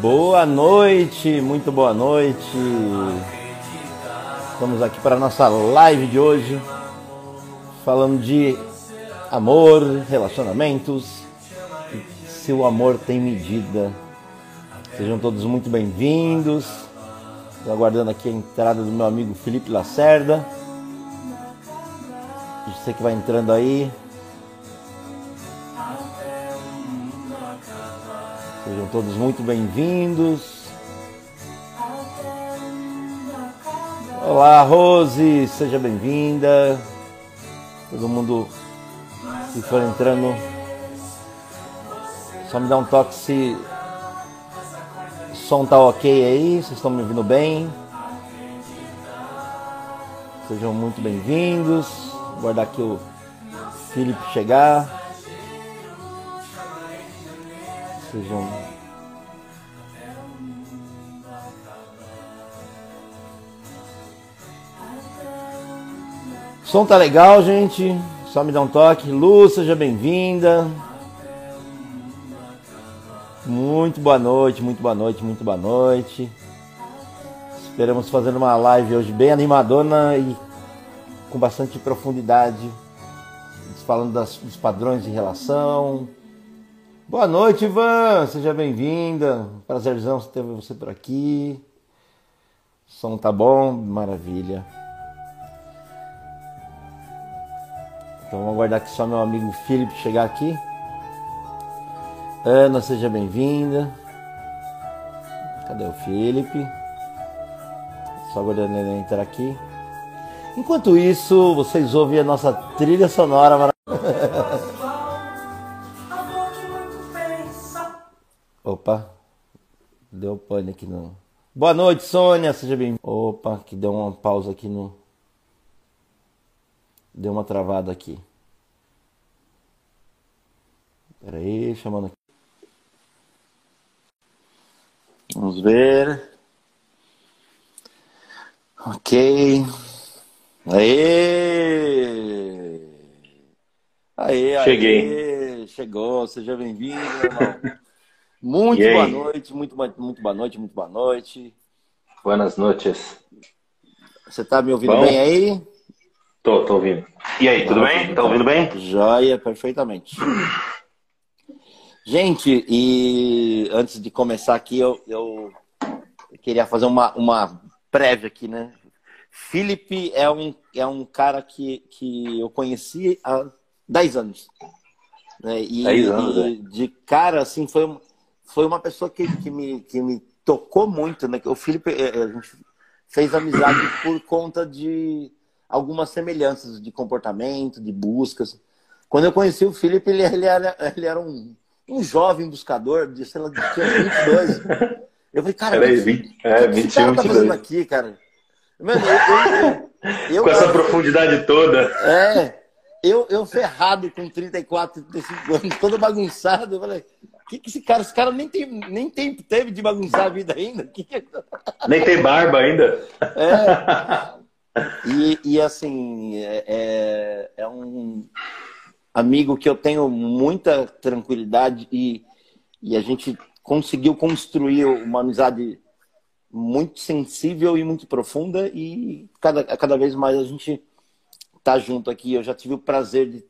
Boa noite, muito boa noite. Estamos aqui para a nossa live de hoje, falando de amor, relacionamentos. Se o amor tem medida. Sejam todos muito bem-vindos. Estou aguardando aqui a entrada do meu amigo Felipe Lacerda. Você que vai entrando aí. Todos muito bem-vindos. Olá, Rose, seja bem-vinda. Todo mundo que for entrando, só me dá um toque se o som tá ok aí, vocês estão me ouvindo bem. Sejam muito bem-vindos. Vou guardar aqui o Felipe chegar. Sejam O som tá legal, gente. Só me dá um toque. Lu, seja bem-vinda. Muito boa noite, muito boa noite, muito boa noite. Esperamos fazer uma live hoje bem animadona e com bastante profundidade, falando das, dos padrões de relação. Boa noite, Ivan, seja bem-vinda. Prazerzão ter você por aqui. O som tá bom, maravilha. Então vamos aguardar que só meu amigo Felipe chegar aqui. Ana, seja bem-vinda. Cadê o Felipe? Só aguardando ele entrar aqui. Enquanto isso, vocês ouvem a nossa trilha sonora maravilhosa. Opa, deu pane aqui no. Boa noite, Sônia, seja bem. Opa, que deu uma pausa aqui no. Deu uma travada aqui. Pera aí, chamando aqui. Vamos ver. Ok. Aê! Aê, Cheguei. Aê. Chegou, seja bem-vindo, irmão. Muito boa noite, muito, muito boa noite, muito boa noite. Buenas noites. Você tá me ouvindo Bom, bem aí? Tô, tô ouvindo. E aí, tudo bem? Tá ouvindo bem? Joia, perfeitamente. Gente, e antes de começar aqui, eu, eu queria fazer uma, uma prévia aqui, né? Felipe é um, é um cara que, que eu conheci há 10 anos. Né? E, 10 anos, e é. de cara, assim, foi, foi uma pessoa que, que, me, que me tocou muito, né? O Felipe, é, a gente fez amizade por conta de algumas semelhanças de comportamento, de buscas. Quando eu conheci o Felipe, ele, ele, era, ele era um, um jovem buscador, de, sei lá, tinha 22. Eu falei, cara, Peraí, o que, 20, é, o que 21, esse cara tá 22. fazendo aqui, cara? Mano, eu, eu, eu, Com essa profundidade toda. é, eu, eu ferrado com 34, 35 anos, todo bagunçado. Eu falei, o que, que esse cara, esse cara nem, tem, nem tempo teve de bagunçar a vida ainda. Que que... Nem tem barba ainda. É. E, e assim, é, é, é um amigo que eu tenho muita tranquilidade e, e a gente conseguiu construir uma amizade muito sensível e muito profunda e cada, cada vez mais a gente tá junto aqui. Eu já tive o prazer de,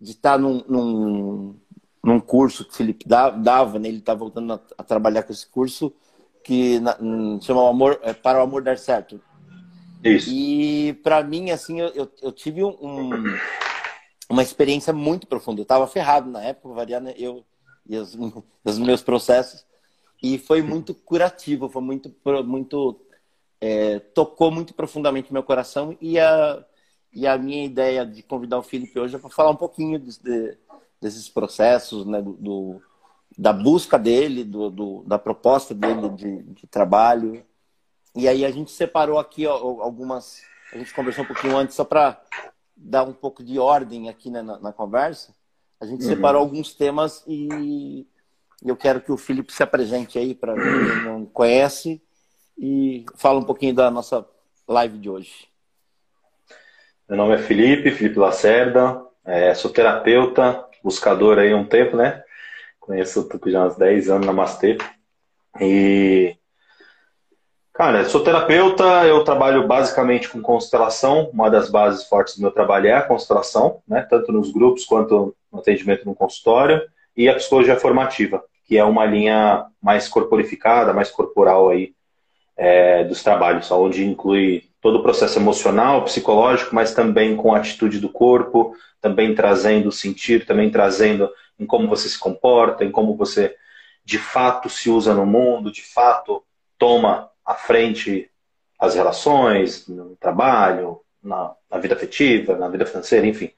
de estar num, num, num curso que o Felipe dava, né? ele está voltando a, a, trabalhar com esse curso que na, chama o amor, é, Para o Amor Dar Certo. Isso. E para mim, assim, eu, eu, tive um, uma experiência muito profunda. Eu estava ferrado na época, variando eu e os, os meus processos. E foi muito curativo, foi muito, muito é, tocou muito profundamente meu coração e a, e a minha ideia de convidar o Felipe hoje é para falar um pouquinho de, de, desses processos, né, do, da busca dele, do, do da proposta dele de, de, trabalho. E aí a gente separou aqui ó, algumas, a gente conversou um pouquinho antes só para dar um pouco de ordem aqui né, na, na, conversa. A gente uhum. separou alguns temas e eu quero que o Felipe se apresente aí para quem não conhece e fala um pouquinho da nossa live de hoje. Meu nome é Felipe, Felipe Lacerda, é, sou terapeuta, buscador aí há um tempo, né? Conheço o Tupi já há uns 10 anos na Namastê. E Cara, sou terapeuta, eu trabalho basicamente com constelação. Uma das bases fortes do meu trabalho é a constelação, né? tanto nos grupos quanto no atendimento no consultório. E a psicologia formativa, que é uma linha mais corporificada, mais corporal aí é, dos trabalhos, onde inclui todo o processo emocional, psicológico, mas também com a atitude do corpo, também trazendo o sentir, também trazendo em como você se comporta, em como você de fato se usa no mundo, de fato toma à frente as relações, no trabalho, na, na vida afetiva, na vida financeira, enfim.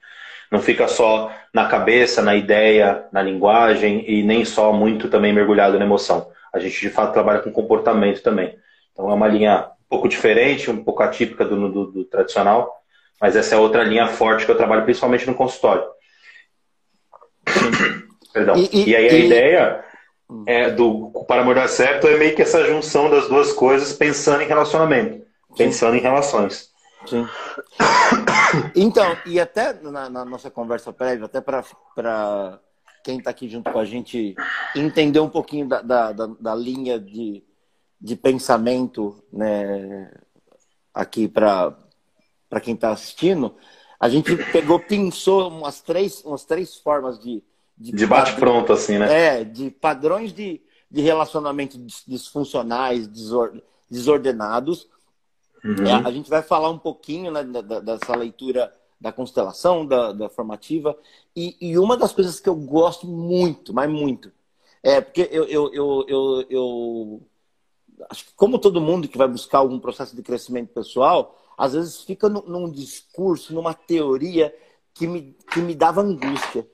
Não fica só na cabeça, na ideia, na linguagem e nem só muito também mergulhado na emoção. A gente de fato trabalha com comportamento também. Então é uma linha um pouco diferente, um pouco atípica do, do, do tradicional, mas essa é outra linha forte que eu trabalho principalmente no consultório. Perdão. E, e, e aí a e... ideia é, do para amor dar certo é meio que essa junção das duas coisas pensando em relacionamento, pensando em relações. Sim. Então, e até na, na nossa conversa prévia, até para quem está aqui junto com a gente entender um pouquinho da, da, da, da linha de, de pensamento né, aqui para quem está assistindo, a gente pegou, pensou umas três, umas três formas de, de, de bate-pronto, assim, né? É, de padrões de, de relacionamento disfuncionais, desordenados. Uhum. É, a gente vai falar um pouquinho né, da, dessa leitura da constelação, da, da formativa. E, e, uma das coisas que eu gosto muito, mas muito, é porque eu, eu, eu, eu, eu acho que como todo mundo que vai buscar algum processo de crescimento pessoal, às vezes fica num, num discurso, numa teoria que me, que me dava angústia.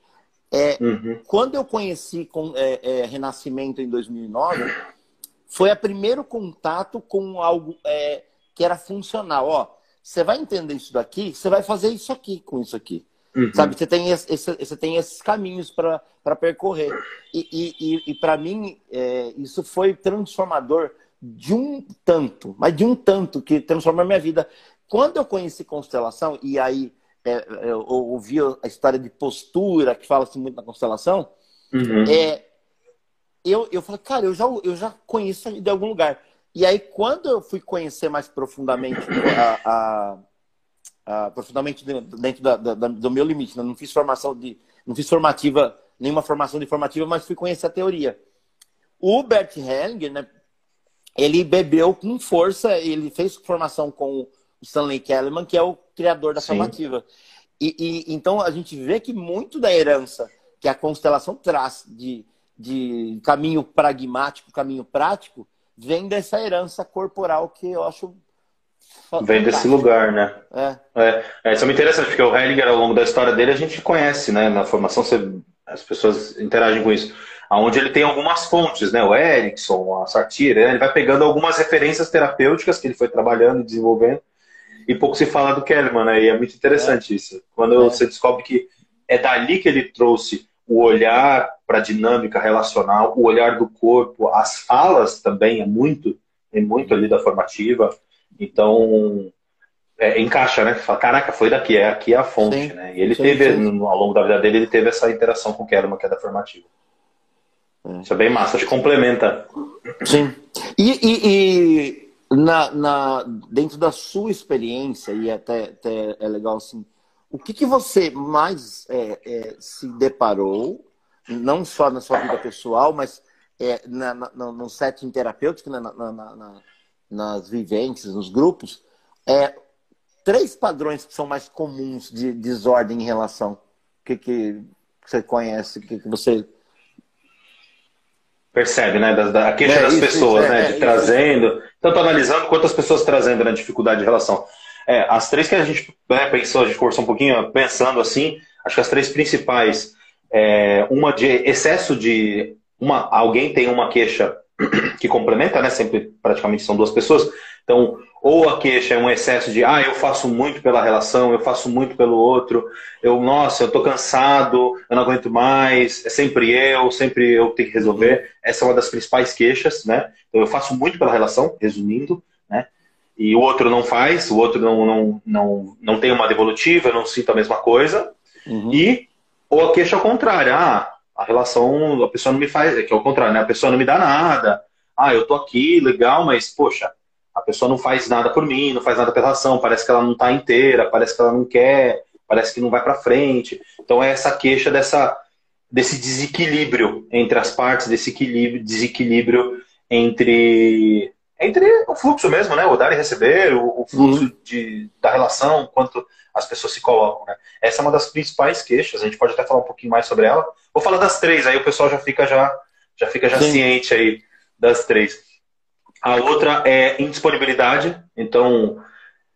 É, uhum. Quando eu conheci com, é, é, Renascimento em 2009, foi o primeiro contato com algo é, que era funcional. Ó, você vai entender isso daqui, você vai fazer isso aqui com isso aqui. Uhum. Sabe, você tem, esse, você tem esses caminhos para percorrer. E, e, e para mim, é, isso foi transformador de um tanto, mas de um tanto que transformou a minha vida. Quando eu conheci constelação, e aí é, eu ouvi a história de postura, que fala-se muito na constelação, uhum. é, eu, eu falei, cara, eu já, eu já conheço de algum lugar. E aí, quando eu fui conhecer mais profundamente a, a, a profundamente dentro da, da, do meu limite, né? não fiz formação de, não fiz formativa, nenhuma formação de formativa, mas fui conhecer a teoria. O Bert Hellinger, né, ele bebeu com força, ele fez formação com Stanley Kellerman, que é o criador da Sim. formativa. E, e, então a gente vê que muito da herança que a constelação traz de, de caminho pragmático, caminho prático, vem dessa herança corporal que eu acho Vem desse lugar, né? É. é. é. Isso é muito interessante, porque o Hellinger, ao longo da história dele, a gente conhece, né? Na formação, você, as pessoas interagem com isso. Onde ele tem algumas fontes, né? O Erickson, a Sartir, né? ele vai pegando algumas referências terapêuticas que ele foi trabalhando e desenvolvendo e pouco se fala do Kellerman, né? E é muito interessante é. isso. Quando é. você descobre que é dali que ele trouxe o olhar para a dinâmica relacional, o olhar do corpo, as falas também é muito, é muito ali da formativa. Então, é, encaixa, né? Fala, caraca, foi daqui, é aqui é a fonte, sim, né? E ele sim, teve, sim. ao longo da vida dele, ele teve essa interação com o Kellerman, que é da formativa. É. Isso é bem massa, acho que complementa. Sim. E, e, e na, na, dentro da sua experiência, e até, até é legal assim, o que, que você mais é, é, se deparou, não só na sua vida pessoal, mas é, na, na, no setting terapêutico, na, nas vivências, nos grupos, é, três padrões que são mais comuns de desordem em relação. O que, que você conhece, o que, que você percebe, né? Da, da queixa é, das isso, pessoas, isso, né? É, de trazendo, tanto analisando quanto as pessoas trazendo, né? Dificuldade de relação. É, as três que a gente né, pensou, a gente conversou um pouquinho pensando assim, acho que as três principais, é, uma de excesso de. Uma, alguém tem uma queixa que complementa, né? Sempre praticamente são duas pessoas. Então, ou a queixa é um excesso de, ah, eu faço muito pela relação, eu faço muito pelo outro, eu, nossa, eu tô cansado, eu não aguento mais, é sempre eu, sempre eu tenho que resolver. Essa é uma das principais queixas, né? Então, eu faço muito pela relação, resumindo, né? E o outro não faz, o outro não, não, não, não tem uma devolutiva, eu não sinto a mesma coisa. Uhum. E, ou a queixa ao contrário, ah, a relação, a pessoa não me faz, é que é o contrário, né? A pessoa não me dá nada, Ah, eu tô aqui, legal, mas, poxa, a pessoa não faz nada por mim, não faz nada pela ação, parece que ela não tá inteira, parece que ela não quer, parece que não vai para frente. Então é essa queixa dessa, desse desequilíbrio entre as partes, desse equilíbrio, desequilíbrio entre entre o fluxo mesmo, né? O dar e receber, o, o fluxo uhum. de, da relação, quanto as pessoas se colocam, né? Essa é uma das principais queixas, a gente pode até falar um pouquinho mais sobre ela. Vou falar das três, aí o pessoal já fica já, já, fica já ciente aí das três. A outra é indisponibilidade, então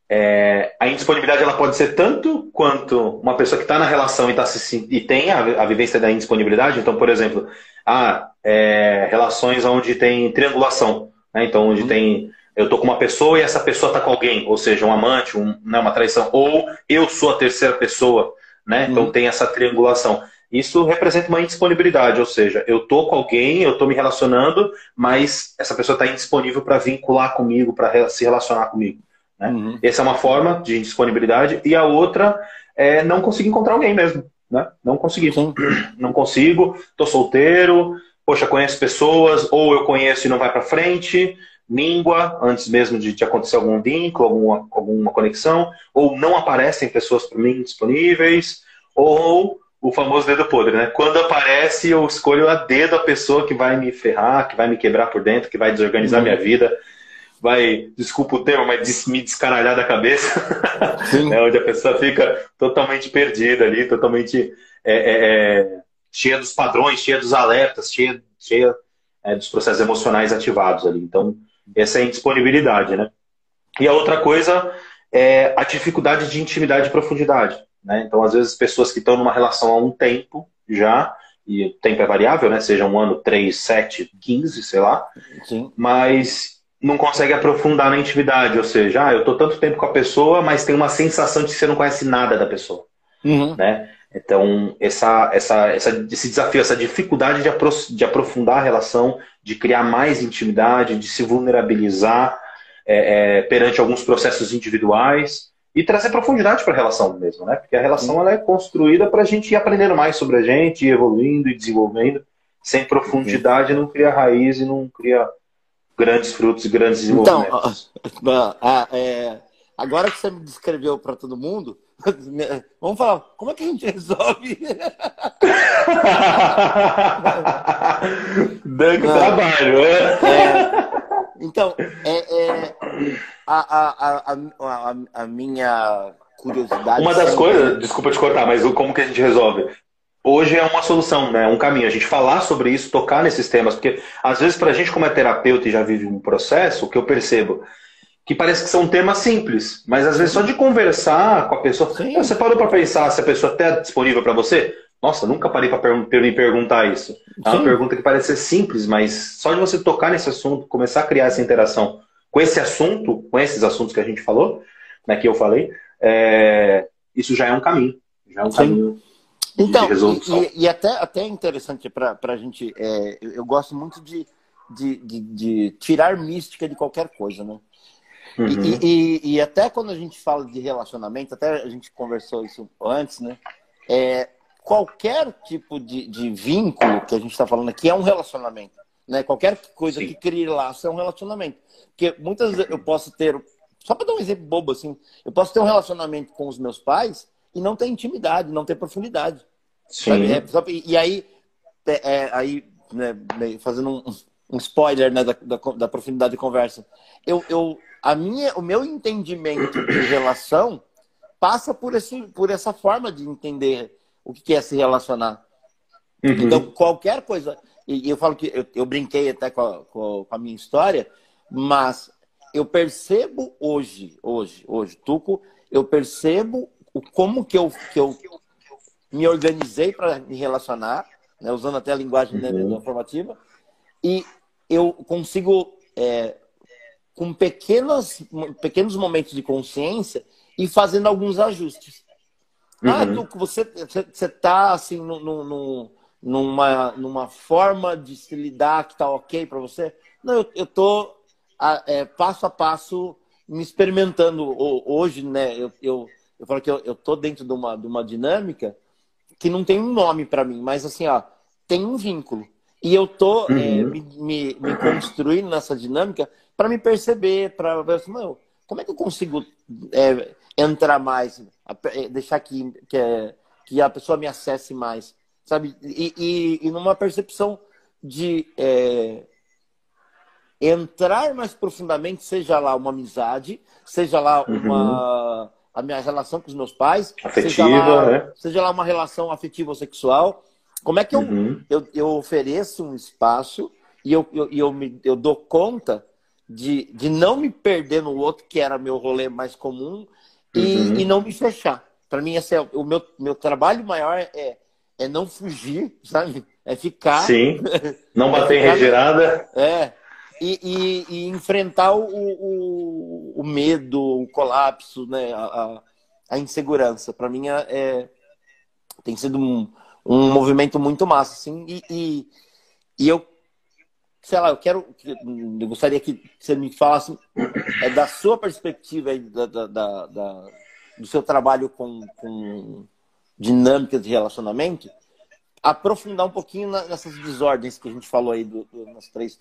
é, a indisponibilidade ela pode ser tanto quanto uma pessoa que está na relação e, tá se, e tem a, a, vivência da indisponibilidade. Então, por exemplo, ah, é, relações onde tem triangulação. Né? Então, onde uhum. tem. Eu tô com uma pessoa e essa pessoa tá com alguém, ou seja, um amante, um, né, uma traição. Ou eu sou a terceira pessoa, né? Então uhum. tem essa triangulação. Isso representa uma indisponibilidade, ou seja, eu tô com alguém, eu tô me relacionando, mas essa pessoa está indisponível para vincular comigo, para se relacionar comigo. Né? Uhum. Essa é uma forma de indisponibilidade. E a outra é não conseguir encontrar alguém mesmo. Né? Não consegui. Sim. Não consigo, tô solteiro, poxa, conheço pessoas, ou eu conheço e não vai para frente, língua, antes mesmo de, de, acontecer algum vínculo, alguma, alguma conexão, ou não aparecem pessoas para mim disponíveis, ou o famoso dedo podre, né? Quando aparece, eu escolho a dedo a pessoa que vai me ferrar, que vai me quebrar por dentro, que vai desorganizar uhum. minha vida, vai, desculpa o termo, mas me descaralhar da cabeça, né, onde a pessoa fica totalmente perdida ali, totalmente é, é, é, cheia dos padrões, cheia dos alertas, cheia, cheia é, dos processos emocionais ativados ali. Então, essa é a indisponibilidade, né? E a outra coisa é a dificuldade de intimidade e profundidade. Né? Então, às vezes, pessoas que estão numa relação há um tempo já, e o tempo é variável, né? Seja um ano, três, sete, quinze, sei lá. Sim. Mas não consegue aprofundar na intimidade, ou seja, ah, eu tô tanto tempo com a pessoa, mas tem uma sensação de que você não conhece nada da pessoa, uhum. né? Então, essa, essa, essa, esse desafio, essa dificuldade de, apro de aprofundar a relação, de criar mais intimidade, de se vulnerabilizar é, é, perante alguns processos individuais e trazer profundidade para a relação mesmo, né? Porque a relação ela é construída para a gente ir aprendendo mais sobre a gente, ir evoluindo e desenvolvendo. Sem profundidade não cria raiz e não cria grandes frutos e grandes então, desenvolvimentos. Então, é, agora que você me descreveu para todo mundo, vamos falar, como é que a gente resolve? Dando trabalho. É, então, é, é a, a, a, a, minha curiosidade. Uma das coisas, desculpa te cortar, mas como que a gente resolve? hoje é uma solução, né? um caminho. A gente falar sobre isso, tocar nesses temas, porque às vezes para a gente como é terapeuta e já vive um processo, o que eu percebo que parece que são temas simples, mas às vezes só de conversar com a pessoa, Sim. você parou para pensar se a pessoa está disponível para você? Nossa, nunca parei para me perguntar isso. É uma Sim. pergunta que parece ser simples, mas só de você tocar nesse assunto, começar a criar essa interação com esse assunto, com esses assuntos que a gente falou, né, que eu falei, é... isso já é um caminho, já é um Sim. caminho então, e, e, até, até é interessante para a gente, é, eu, eu, gosto muito de, de, de, de, tirar mística de qualquer coisa, né? Uhum. E, e, e, até quando a gente fala de relacionamento, até a gente conversou isso antes, né? É, qualquer tipo de, de vínculo que a gente está falando aqui é um relacionamento. Né? Qualquer coisa Sim. que crie laço é um relacionamento. Porque muitas vezes eu posso ter, só para dar um exemplo bobo assim, eu posso ter um relacionamento com os meus pais e não ter intimidade, não ter profundidade. Sim. É, e aí, é, é, aí né, fazendo um, um spoiler né, da, da, da, profundidade de conversa, eu, eu, a minha, o meu entendimento de relação passa por, esse, por essa forma de entender o que é se relacionar. Uhum. Então, qualquer coisa. E eu falo que eu, eu brinquei até com a, com a minha história, mas eu percebo hoje, hoje, hoje, Tuco, eu percebo o como que eu, que eu me organizei para me relacionar, né, usando até a linguagem né, uhum. informativa, e eu consigo, é, com pequenos, pequenos momentos de consciência, e fazendo alguns ajustes. Ah, uhum. Ah, tu, você está assim, no, no, numa, numa forma de se lidar que está ok para você? Não, eu, eu tô é, passo a passo me experimentando. Hoje, né, eu, eu eu falo que eu, eu tô dentro de uma, de uma dinâmica que não tem um nome para mim, mas assim, ó, tem um vínculo. E eu tô uhum. é, me, me, me, construindo nessa dinâmica para me perceber, para ver assim, como é que eu consigo é, entrar mais, é, deixar que, que, que, a pessoa me acesse mais, sabe? E, e, e numa percepção de é, entrar mais profundamente, seja lá uma amizade, seja lá uma uhum. a minha relação com os meus pais, afetiva, seja lá, né? seja lá uma relação afetiva ou sexual. Como é que eu, uhum. eu, eu, ofereço um espaço e eu, eu, eu, me, eu dou conta de, de não me perder no outro, que era meu rolê mais comum, e, uhum. e não me fechar. Para mim, esse é o meu, meu trabalho maior é, é não fugir, sabe? É ficar. Sim. Não bater é em retirada. É. E, e, e enfrentar o, o, o, medo, o colapso, né? a, a insegurança. Para mim, é, é, tem sido um, um movimento muito massa. Assim, e, e, e eu sei lá, eu quero. Eu gostaria que você me falasse é, da sua perspectiva aí, da, da, da, do seu trabalho com, com dinâmicas de relacionamento, aprofundar um pouquinho nessas desordens que a gente falou aí do, do, nas três.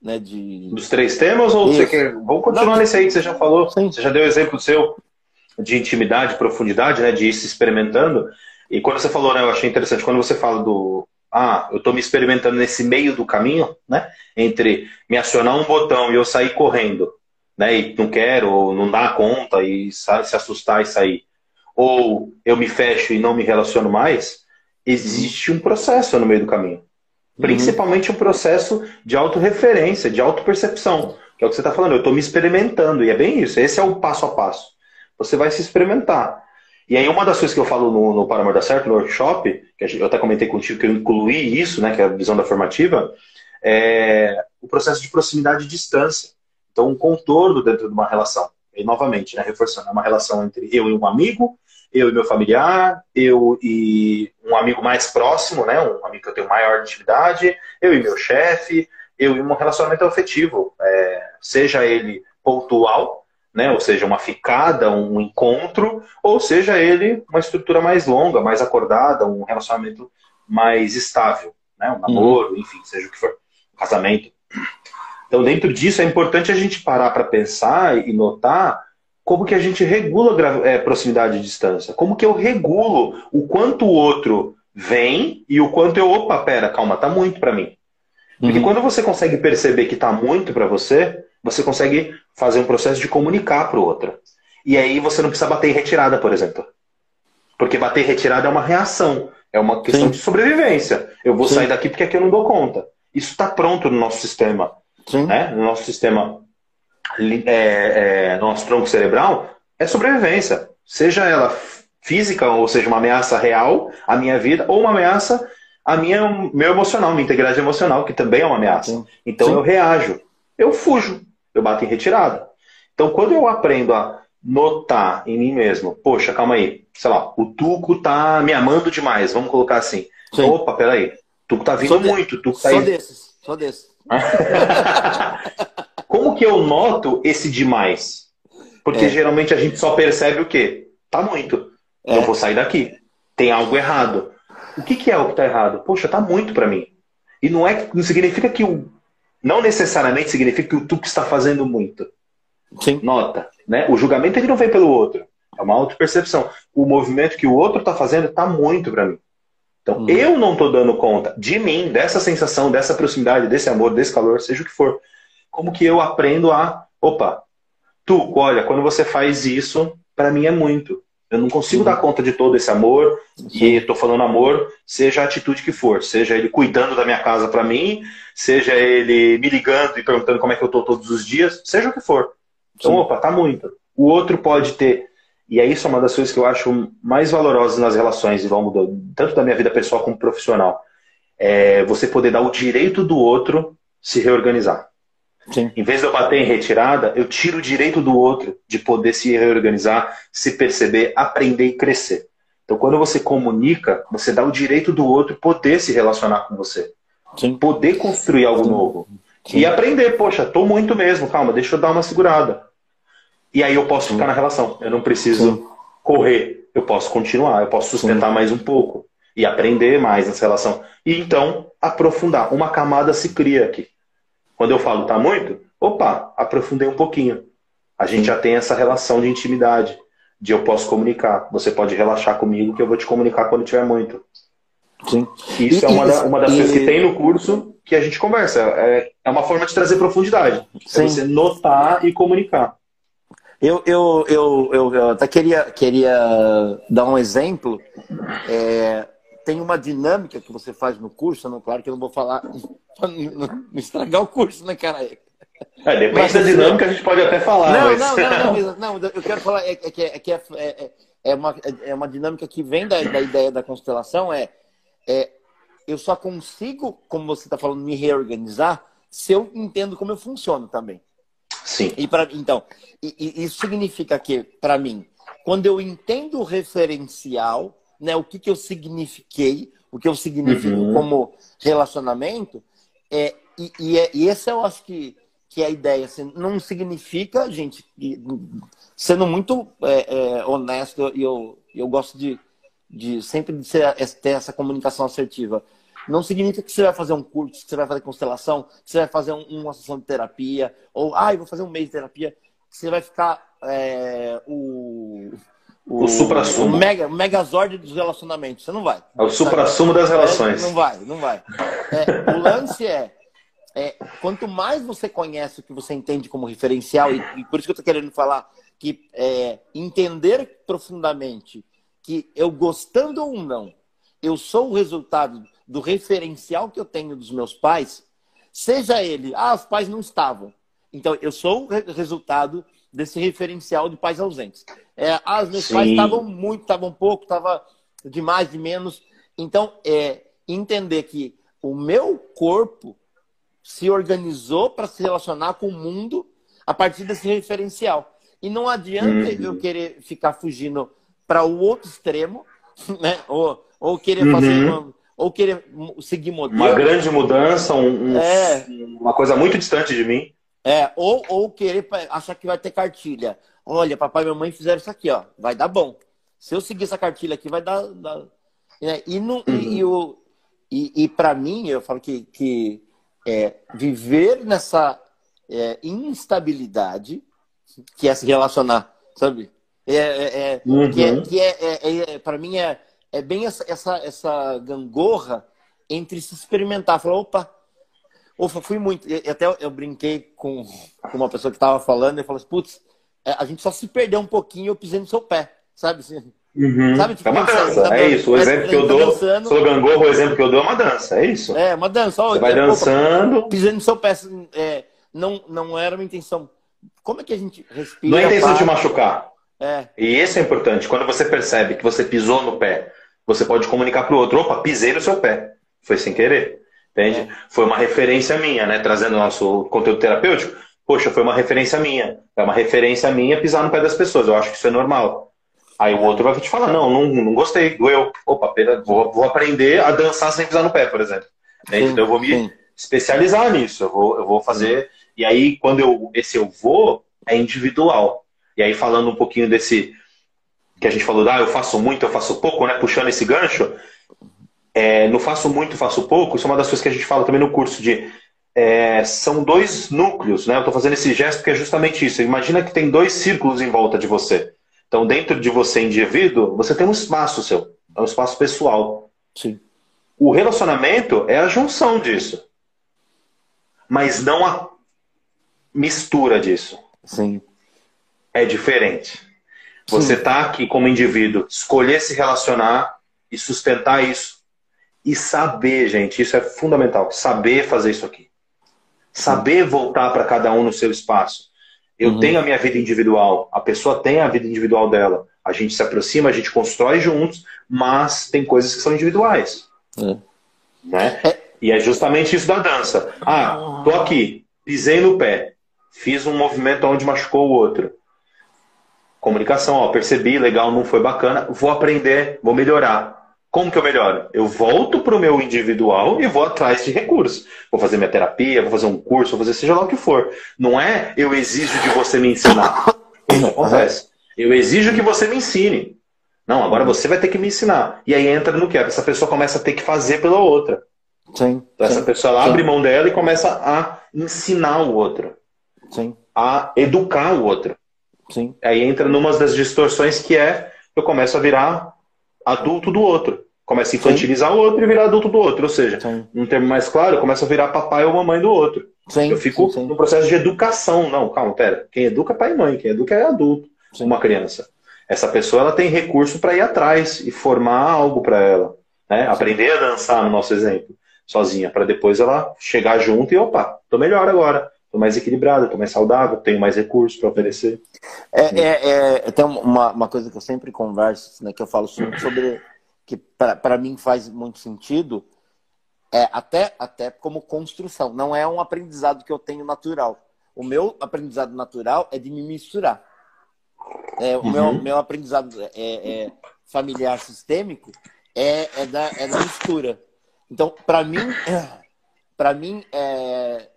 Né, de... Dos três temas ou Isso. você quer. Vamos continuar Não, nesse aí que você já falou. Sim. Você já deu exemplo seu de intimidade, profundidade, né? De ir se experimentando. E quando você falou, né, eu achei interessante, quando você fala do, ah, eu estou me experimentando nesse meio do caminho, né? Entre me acionar um botão e eu sair correndo, né? E não quero, ou não dá conta e se assustar e sair. Ou eu me fecho e não me relaciono mais, existe um processo no meio do caminho. Uhum. Principalmente um processo de autorreferência, de autopercepção, que é o que você está falando. Eu estou me experimentando, e é bem isso. Esse é o passo a passo. Você vai se experimentar. E aí uma das coisas que eu falo no, no Para Amor da Certo, no workshop, que eu até comentei contigo que eu incluí isso, né, que é a visão da formativa, é o processo de proximidade e distância. Então, um contorno dentro de uma relação. E novamente, né, reforçando, é uma relação entre eu e um amigo, eu e meu familiar, eu e um amigo mais próximo, né, um amigo que eu tenho maior intimidade, eu e meu chefe, eu e um relacionamento afetivo, é, seja ele pontual, né? Ou seja, uma ficada, um encontro, ou seja ele uma estrutura mais longa, mais acordada, um relacionamento mais estável, né? Um namoro, uhum. enfim, seja o que for, um casamento. Então, dentro disso, é importante a gente parar para pensar e notar como que a gente regula é, proximidade e distância. Como que eu regulo o quanto o outro vem e o quanto eu, opa, pera, calma, tá muito para mim. Porque uhum. quando você consegue perceber que tá muito para você, você consegue fazer um processo de comunicar para o outro. E aí você não precisa bater em retirada, por exemplo. Porque bater em retirada é uma reação, é uma questão Sim. de sobrevivência. Eu vou Sim. sair daqui porque aqui eu não dou conta. Isso está pronto no nosso sistema. Né? No nosso sistema, é, é, nosso tronco cerebral, é sobrevivência. Seja ela física, ou seja, uma ameaça real à minha vida, ou uma ameaça à minha, meu emocional, minha integridade emocional, que também é uma ameaça. Então eu reajo, eu fujo eu bato em retirada. Então, quando eu aprendo a notar em mim mesmo, poxa, calma aí, sei lá, o Tuco tá me amando demais, vamos colocar assim. Sim. Opa, peraí, o Tuco tá vindo muito, o Tuco tá Só aí. desses, só desses. Como que eu noto esse demais? Porque é. geralmente a gente só percebe o quê? Tá muito. É. Eu vou sair daqui. Tem algo errado. O que, que é o que tá errado? Poxa, tá muito para mim. E não é não significa que o não necessariamente significa que o tu está fazendo muito. Sim. Nota, né? O julgamento ele não vem pelo outro. É uma auto-percepção. O movimento que o outro está fazendo está muito para mim. Então, hum. eu não estou dando conta de mim, dessa sensação, dessa proximidade, desse amor, desse calor, seja o que for. Como que eu aprendo a. Opa, tu, olha, quando você faz isso, para mim é muito. Eu não consigo dar conta de todo esse amor, e estou falando amor, seja a atitude que for, seja ele cuidando da minha casa para mim, seja ele me ligando e perguntando como é que eu estou todos os dias, seja o que for. Então, Sim. opa, tá muito. O outro pode ter. E é isso uma das coisas que eu acho mais valorosas nas relações, e vamos tanto da minha vida pessoal como profissional. É você poder dar o direito do outro se reorganizar. Sim. Em vez de eu bater em retirada, eu tiro o direito do outro de poder se reorganizar, se perceber, aprender e crescer. Então, quando você comunica, você dá o direito do outro poder se relacionar com você. Sim. Poder construir algo Sim. novo. E aprender, poxa, tô muito mesmo, calma, deixa eu dar uma segurada. E aí eu posso ficar na relação. Eu não preciso correr. Eu posso continuar, eu posso sustentar mais um pouco. E aprender mais nessa relação. E então, aprofundar. Uma camada se cria aqui. Quando eu falo tá muito, opa, aprofundei um pouquinho. A gente já tem essa relação de intimidade, de eu posso comunicar. Você pode relaxar comigo que eu vou te comunicar quando tiver muito. Sim. Isso e, é uma, da, uma das e... coisas que tem no curso que a gente conversa. É, é uma forma de trazer profundidade. É Sim. É você notar e comunicar. Eu, eu, eu, eu, eu até queria, queria dar um exemplo. É, tem uma dinâmica que você faz no curso, não, claro que eu não vou falar não estragar o curso, né, cara? É, depende mas, da dinâmica, a gente pode até falar. Não, mas... não, não, não, não, eu quero falar é, é que, é, é, é, é, uma, é uma dinâmica que vem da, da ideia da constelação, é, é eu só consigo, como você está falando, me reorganizar se eu entendo como eu funciono também. Sim. E pra, então, e, e isso significa que, para mim, quando eu entendo o referencial, né, o que, que eu signifiquei, o que eu significo uhum. como relacionamento, é, e, e, é, e esse eu acho que, que é a ideia. Assim, não significa, gente, sendo muito é, é, honesto, e eu, eu gosto de, de sempre de ser, ter essa comunicação assertiva. Não significa que você vai fazer um curso, que você vai fazer constelação, que você vai fazer um, uma sessão de terapia, ou, ah, eu vou fazer um mês de terapia, que você vai ficar é, o, o, o supra-sumo. O mega, megazord dos relacionamentos. Você não vai. É o supra-sumo das relações. É, não vai, não vai. É, o lance é, é, quanto mais você conhece o que você entende como referencial, e, e por isso que eu estou querendo falar que é, entender profundamente que eu gostando ou não, eu sou o resultado do referencial que eu tenho dos meus pais, seja ele, ah, os pais não estavam. Então, eu sou o resultado desse referencial de pais ausentes. É, ah, meus Sim. pais estavam muito, estavam pouco, estava de mais, de menos. Então, é entender que o meu corpo se organizou para se relacionar com o mundo a partir desse referencial. E não adianta uhum. eu querer ficar fugindo para o outro extremo, né? Ou, ou querer uhum. fazer uma, ou querer seguir modelo. Uma grande mudança, um, é. uma coisa muito distante de mim. É, ou, ou querer achar que vai ter cartilha. Olha, papai e mamãe fizeram isso aqui, ó. Vai dar bom. Se eu seguir essa cartilha aqui, vai dar. dar... É, e, não, uhum. e, o, e, e para mim, eu falo que, que é, viver nessa é, instabilidade, que é se relacionar, sabe? É, é, é uhum. Que é, que é, é, é para mim é, é bem essa, essa, essa gangorra entre se experimentar. Falar, opa, opa, fui muito. E até eu, eu brinquei com, com uma pessoa que estava falando e falou assim, putz, é, a gente só se perdeu um pouquinho eu pisei no seu pé, sabe? Assim, uhum. sabe tipo, é uma dança, tá é isso. O exemplo que eu dou, dançando, sou gangorra, o exemplo que eu dou é uma dança, é isso. É, uma dança. Ó, Você vai dançando. pisei no seu pé, assim, é, não, não era uma intenção. Como é que a gente respira? Não é intenção de machucar. É. E isso é importante. Quando você percebe que você pisou no pé, você pode comunicar para o outro: opa, pisei no seu pé. Foi sem querer. Entende? É. Foi uma referência minha, né? Trazendo o nosso conteúdo terapêutico. Poxa, foi uma referência minha. É uma referência minha pisar no pé das pessoas. Eu acho que isso é normal. Aí o outro vai te falar: não, não, não gostei, doeu. Opa, pera, vou, vou aprender a dançar sem pisar no pé, por exemplo. Sim, então eu vou me sim. especializar nisso. Eu vou, eu vou fazer. E aí, quando eu, esse eu vou, é individual. E aí, falando um pouquinho desse que a gente falou, ah, eu faço muito, eu faço pouco, né? Puxando esse gancho, é, no faço muito, faço pouco, isso é uma das coisas que a gente fala também no curso de é, são dois núcleos, né? Eu estou fazendo esse gesto porque é justamente isso. Imagina que tem dois círculos em volta de você. Então, dentro de você, indivíduo, você tem um espaço seu, é um espaço pessoal. Sim. O relacionamento é a junção disso, mas não a mistura disso. Sim. É diferente. Você está aqui como indivíduo, escolher se relacionar e sustentar isso. E saber, gente, isso é fundamental. Saber fazer isso aqui. Saber voltar para cada um no seu espaço. Eu uhum. tenho a minha vida individual, a pessoa tem a vida individual dela. A gente se aproxima, a gente constrói juntos, mas tem coisas que são individuais. É. Né? É. E é justamente isso da dança. Ah, tô aqui, pisei no pé, fiz um movimento onde machucou o outro comunicação, ó, percebi, legal, não foi bacana, vou aprender, vou melhorar. Como que eu melhoro? Eu volto para o meu individual e vou atrás de recursos. Vou fazer minha terapia, vou fazer um curso, vou fazer seja lá o que for. Não é eu exijo de você me ensinar. Isso acontece. Eu exijo que você me ensine. Não, agora você vai ter que me ensinar. E aí entra no que? Essa pessoa começa a ter que fazer pela outra. Sim. Então, sim, essa pessoa ela abre mão dela e começa a ensinar o outro. Sim. A educar o outro. Sim. Aí entra numa das distorções que é eu começo a virar adulto do outro. Começo a infantilizar Sim. o outro e virar adulto do outro. Ou seja, Sim. num termo mais claro, eu começo a virar papai ou mamãe do outro. Sim. Eu fico Sim. no processo de educação. Não, calma, pera. Quem educa é pai e mãe, quem educa é adulto, uma criança. Essa pessoa ela tem recurso para ir atrás e formar algo para ela. Né? Aprender a dançar, no nosso exemplo, sozinha, para depois ela chegar junto e opa, tô melhor agora. Tô mais equilibrado, tô mais saudável, tenho mais recursos para oferecer. É, é, é, tem uma, uma coisa que eu sempre converso, né, que eu falo sobre que para mim faz muito sentido, é até, até como construção. Não é um aprendizado que eu tenho natural. O meu aprendizado natural é de me misturar. É, o uhum. meu, meu aprendizado é, é familiar sistêmico é, é, da, é da mistura. Então, para mim, para mim é,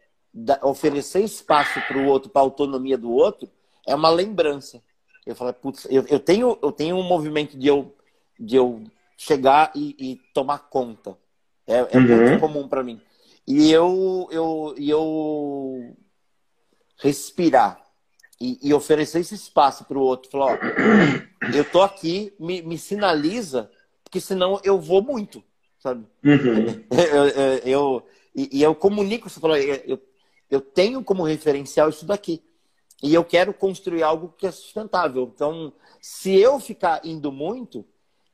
oferecer espaço para o outro, para a autonomia do outro, é uma lembrança. Eu falo, putz, eu, eu, tenho, eu tenho um movimento de eu, de eu chegar e, e tomar conta. É, é uhum. muito comum para mim. E eu, eu, eu respirar e, e oferecer esse espaço para o outro. Falar, ó, eu tô aqui, me, me sinaliza, porque senão eu vou muito, sabe? Uhum. Eu, eu, eu, e, e, eu comunico, você falou, eu, eu tenho como referencial isso daqui. E eu quero construir algo que é sustentável. Então, se eu ficar indo muito,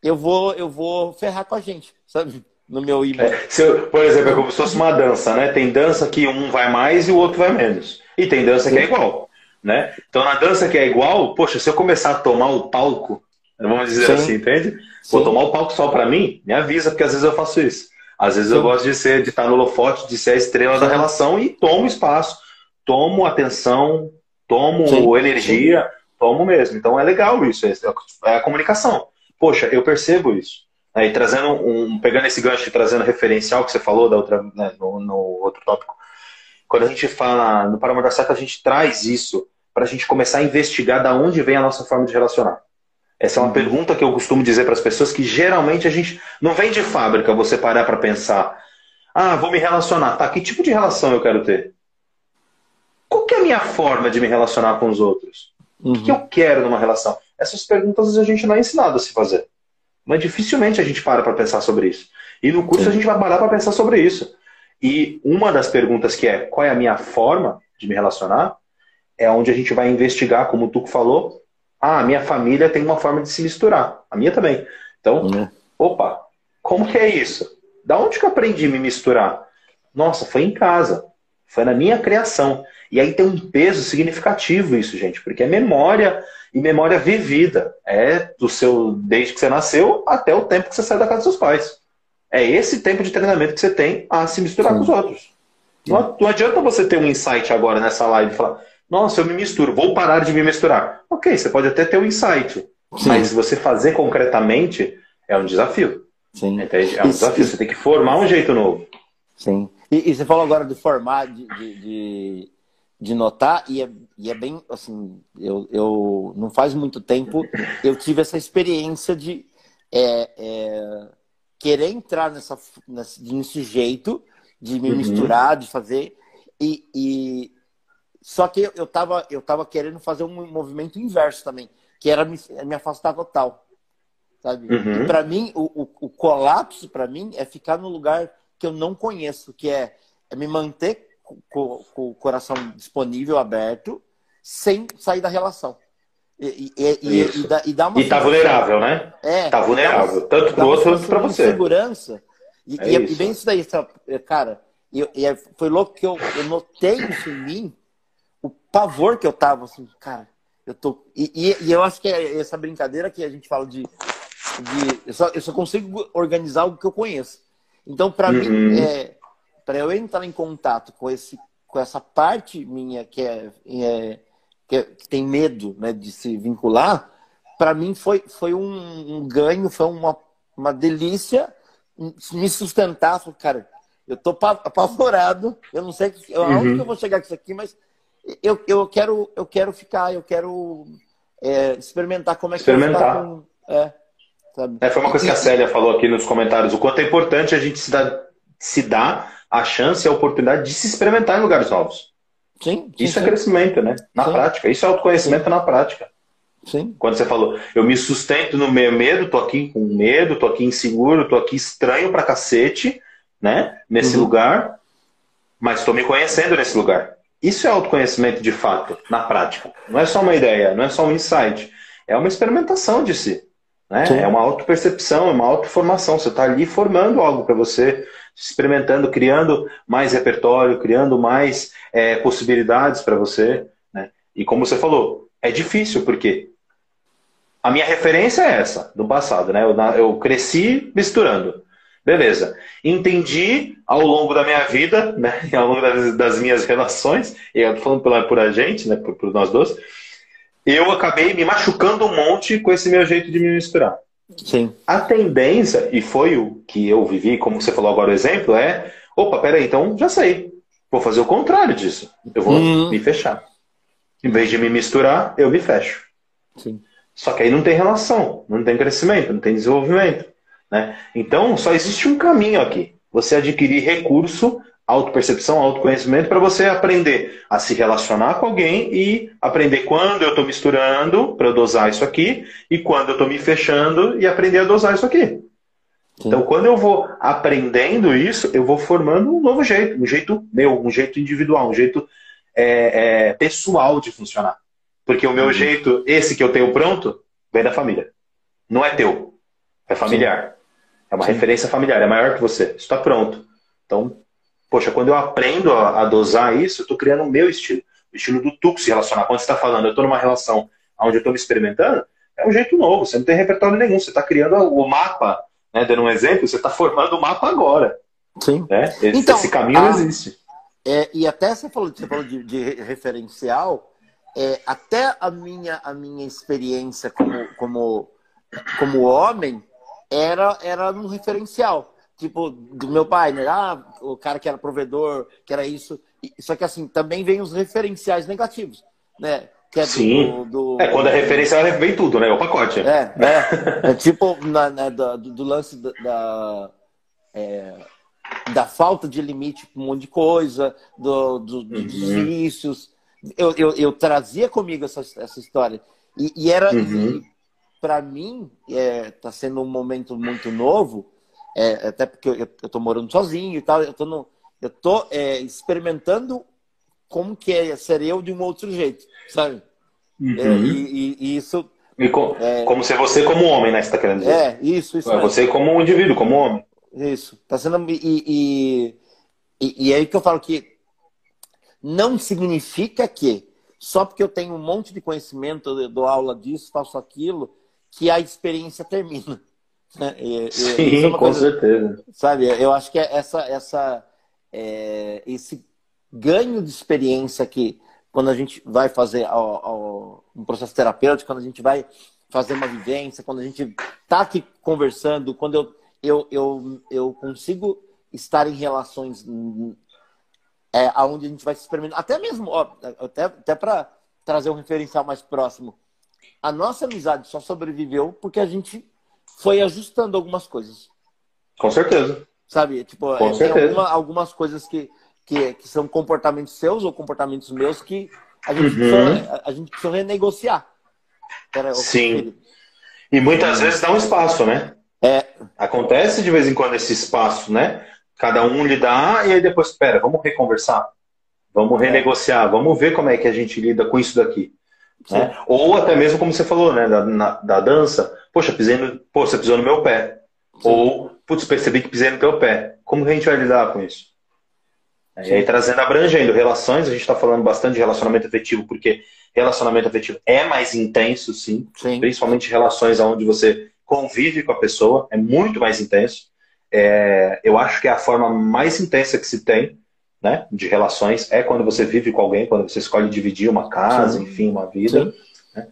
eu vou, eu vou ferrar com a gente, sabe? No meu e É, eu, por exemplo, é como se fosse uma dança, né? Tem dança que um vai mais e o outro vai menos. E tem dança que é igual, né? Então, na dança que é igual, poxa, se eu começar a tomar o palco, vamos dizer Sim. assim, entende? Sim. Vou tomar o palco só para mim, me avisa, porque às vezes eu faço isso. Às vezes eu gosto de ser, de estar no holofote, de ser a estrela da relação e tomo espaço, tomo atenção, tomo energia, tomo mesmo. Então é legal isso, é, é a comunicação poxa, eu percebo isso. Aí trazendo um, pegando esse gancho e trazendo referencial que você falou da outra, né, no, no, outro tópico, quando a gente fala no Para Dar Certo, a gente traz isso para a gente começar a investigar da onde vem a nossa forma de relacionar. Essa é uma uhum. pergunta que eu costumo dizer para as pessoas que geralmente a gente não vem de fábrica você parar para pensar, ah, vou me relacionar, tá? Que tipo de relação eu quero ter? Qual que é a minha forma de me relacionar com os outros? Uhum. O que eu quero numa relação? Essas perguntas a gente não é ensinado a se fazer. Mas dificilmente a gente para para pensar sobre isso. E no curso Sim. a gente vai parar para pensar sobre isso. E uma das perguntas que é qual é a minha forma de me relacionar é onde a gente vai investigar, como o Tuco falou, ah, a minha família tem uma forma de se misturar. A minha também. Então, uhum. opa, como que é isso? Da onde que eu aprendi a me misturar? Nossa, foi em casa. Foi na minha criação. E aí tem um peso significativo isso, gente, porque é memória e memória vivida. É do seu desde que você nasceu até o tempo que você sai da casa dos seus pais. É esse tempo de treinamento que você tem a se misturar Sim. com os outros. Não, não, adianta você ter um insight agora nessa live e falar, nossa, eu me misturo, vou parar de me misturar. Ok, você pode até ter um insight. Sim. Mas você fazer concretamente é um desafio. Sim. Entende? É um desafio. Você tem que formar um jeito novo. Sim. E, e você falou agora de formar, de, de, de notar, e é, e é bem assim, eu, eu não faz muito tempo eu tive essa experiência de é, é, querer entrar nessa, nesse, nesse jeito de me uhum. misturar, de fazer, e, e só que eu estava eu tava querendo fazer um movimento inverso também, que era me, me afastar total. Sabe? Uhum. Para mim, o, o, o colapso para mim é ficar no lugar que eu não conheço, que é, é me manter com, com o coração disponível, aberto, sem sair da relação. E, e, e, e, dá, e dá uma. E tá vulnerável, né? É. Tá vulnerável. Uma, tanto pro outro quanto para você. Segurança. E, é e, bem isso daí, cara. E, e foi louco que eu, eu notei isso em mim, o pavor que eu tava, assim, cara. Eu tô. E, e, eu acho que é essa brincadeira que a gente fala de. de eu, só, eu só consigo organizar o que eu conheço. Então, para uhum. mim, é, para eu entrar em contato com esse com essa parte minha que é, é, que, é que, tem medo né, de se vincular, para mim foi, foi um, um, ganho, foi uma, uma delícia me sustentar. Falei, cara, eu tô apavorado, eu não sei aonde uhum. que eu vou chegar com isso aqui, mas eu, eu, quero, eu quero ficar, eu quero é, experimentar como é que experimentar. eu com, é, é, foi uma coisa que a Célia falou aqui nos comentários, o quanto é importante a gente se dar se dá a chance e a oportunidade de se experimentar em lugares novos. Sim. Isso sim, é crescimento, né? Na sim. prática. Isso é autoconhecimento sim. na prática. Sim. Quando você falou, eu me sustento no meu medo, tô aqui com medo, tô aqui inseguro, tô aqui estranho pra cacete, né? Nesse uhum. lugar, mas estou me conhecendo nesse lugar. Isso é autoconhecimento de fato, na prática. Não é só uma ideia, não é só um insight. É uma experimentação de si. Né? É uma autopercepção, é uma autoformação. Você está ali formando algo para você, experimentando, criando mais repertório, criando mais é, possibilidades para você. Né? E como você falou, é difícil, porque a minha referência é essa, do passado. Né? Eu, eu cresci misturando. Beleza. Entendi ao longo da minha vida, né, ao longo das, das minhas relações, e eu tô falando por, por a gente, né, por, por, nós dois, eu acabei me machucando um monte com esse meu jeito de me misturar. Sim. A tendência, e foi o que eu vivi, como você falou agora o exemplo, é: opa, peraí, então já sei. Vou fazer o contrário disso. Eu vou hum. me fechar. Em vez de me misturar, eu me fecho. Sim. Só que aí não tem relação, não tem crescimento, não tem desenvolvimento. Né? Então, só existe um caminho aqui. Você adquirir recurso, autopercepção, autoconhecimento, para você aprender a se relacionar com alguém e aprender quando eu estou misturando para dosar isso aqui e quando eu estou me fechando e aprender a dosar isso aqui. Sim. Então, quando eu vou aprendendo isso, eu vou formando um novo jeito, um jeito meu, um jeito individual, um jeito é, é, pessoal de funcionar. Porque o meu uhum. jeito, esse que eu tenho pronto, vem da família. Não é teu, é familiar. Sim. É uma Sim. referência familiar, é maior que você. Isso está pronto. Então, poxa, quando eu aprendo a, a dosar isso, eu estou criando o meu estilo. O estilo do tu se relacionar. Quando você está falando, eu estou numa relação onde eu estou me experimentando, é um jeito novo. Você não tem repertório nenhum. Você está criando o mapa, né? dando um exemplo, você está formando o mapa agora. Sim. Né? Esse, então, esse caminho a, não existe. É, e até você falou, você falou de, de referencial, é, até a minha, a minha experiência como, como, como homem era, era um referencial. Tipo, do meu pai, né? Ah, o cara que era provedor, que era isso. Só que assim, também vem os referenciais negativos, né? É Sim. Do, do... É, quando a referência vem tudo, né? O pacote. É, é. é tipo na, né, do, do, lance da, da, é, da, falta de limite para um monte de coisa, do, do, dos uhum. vícios. Eu, eu, eu, trazia comigo essa, essa história. E, e era. Uhum para mim, está é, tá sendo um momento muito novo, é, até porque eu estou morando sozinho e tal, eu estou no, eu tô é, experimentando como que é ser eu de um outro jeito, sabe? Uhum. É, e, e, isso... E com, é, como ser você como homem, né? Você tá querendo dizer? É, isso, isso. É você como um indivíduo, como homem. Isso. Tá sendo... E, e, e é aí que eu falo que não significa que só porque eu tenho um monte de conhecimento, eu dou aula disso, faço aquilo, que a experiência termina. Né? E, Sim, é com coisa, certeza. Sabe, eu acho que é essa, essa, é, esse ganho de experiência que quando a gente vai fazer ao, ao, um processo terapêutico, quando a gente vai fazer uma vivência, quando a gente está aqui conversando, quando eu, eu, eu, eu consigo estar em relações é, onde a gente vai se experimentar, até mesmo, ó, até, até para trazer um referencial mais próximo, a nossa amizade só sobreviveu porque a gente foi ajustando algumas coisas. Com certeza. Sabe? Tipo, Com é, tem alguma, algumas coisas que, que, que, são comportamentos seus ou comportamentos meus que a gente, uhum. precisa, a, gente precisa renegociar. Era Sim. E muitas vezes dá um espaço, né? É. Acontece de vez em quando esse espaço, né? Cada um lhe dá e aí depois, espera, vamos reconversar. Vamos é. renegociar, vamos ver como é que a gente lida com isso daqui. Né? Ou até mesmo, como você falou, né, da, na, da dança, poxa, pisei no, pô, você pisou no meu pé. Sim. Ou, putz, percebi que pisei no teu pé. Como que a gente vai lidar com isso? E aí, trazendo, abrangendo relações, a gente está falando bastante de relacionamento afetivo, porque relacionamento afetivo é mais intenso, sim. sim. Principalmente relações onde você convive com a pessoa, é muito mais intenso. É, eu acho que é a forma mais intensa que se tem né, de relações é quando você vive com alguém, quando você escolhe dividir uma casa, Sim. enfim, uma vida. Né?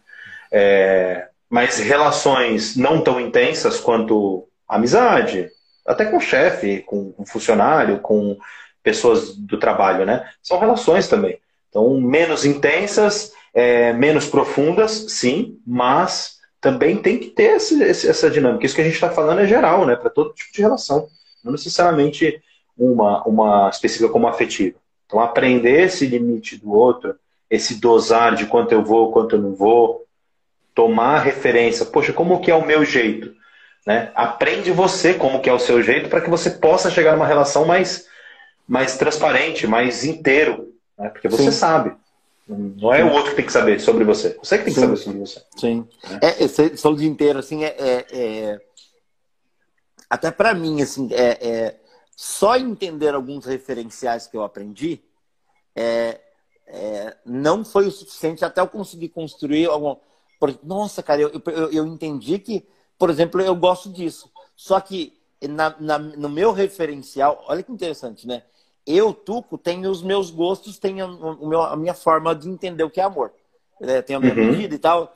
É, mas relações não tão intensas quanto amizade, até com chefe, com funcionário, com pessoas do trabalho, né? São relações também. Então, menos intensas, é, menos profundas, sim, mas também tem que ter esse, essa dinâmica. Isso que a gente está falando é geral, né? Para todo tipo de relação. Não necessariamente uma, uma específica como afetiva. Então, aprender esse limite do outro, esse dosar de quanto eu vou, quanto eu não vou, tomar referência. Poxa, como que é o meu jeito? Né? Aprende você como que é o seu jeito para que você possa chegar numa relação mais, mais transparente, mais inteiro. Né? Porque você Sim. sabe. Não é Sim. o outro que tem que saber sobre você. Você que tem que Sim. saber sobre você. Sim. Né? É, esse dia inteiro, assim, é, é, é... até para mim, assim, é, é, só entender alguns referenciais que eu aprendi é, é, não foi o suficiente até eu conseguir construir algum. Nossa, cara, eu, eu, eu entendi que, por exemplo, eu gosto disso. Só que na, na, no meu referencial, olha que interessante, né? Eu, Tuco, tenho os meus gostos, tenho o meu, a minha forma de entender o que é amor. É, tenho a minha uhum. medida e tal.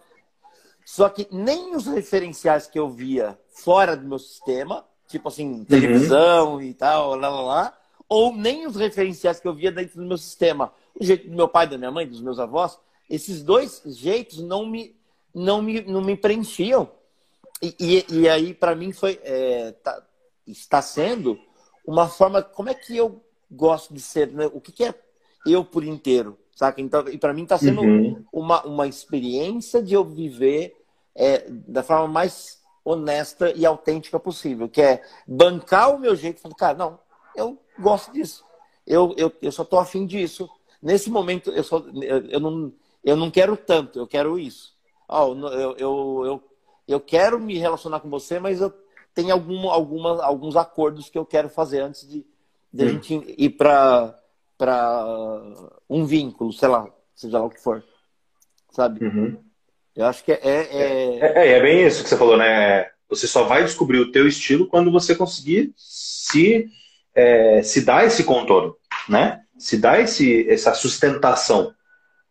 Só que nem os referenciais que eu via fora do meu sistema, tipo assim, televisão uhum. e tal, lá, lá, lá, ou nem os referenciais que eu via dentro do meu sistema, o jeito do meu pai, da minha mãe, dos meus avós, esses dois jeitos não me, não me, não me preenchiam. E, e, e aí, para mim, foi é, tá, está sendo uma forma. Como é que eu gosto de ser? Né? O que, que é eu por inteiro? Saca? Então, e para mim está sendo uhum. uma, uma experiência de eu viver é, da forma mais honesta e autêntica possível, que é bancar o meu jeito e falar, cara, não, eu gosto disso. Eu, eu, eu só tô afim disso. Nesse momento, eu, só, eu, eu, não, eu não quero tanto, eu quero isso. Oh, eu, eu, eu, eu quero me relacionar com você, mas eu tenho algum, alguma, alguns acordos que eu quero fazer antes de, de a gente ir para um vínculo, sei lá, seja lá o que for. Sabe? Uhum. Eu acho que é é, é... é. É, bem isso que você falou, né? Você só vai descobrir o teu estilo quando você conseguir se, é, se dar esse contorno, né? Se dar esse, essa sustentação.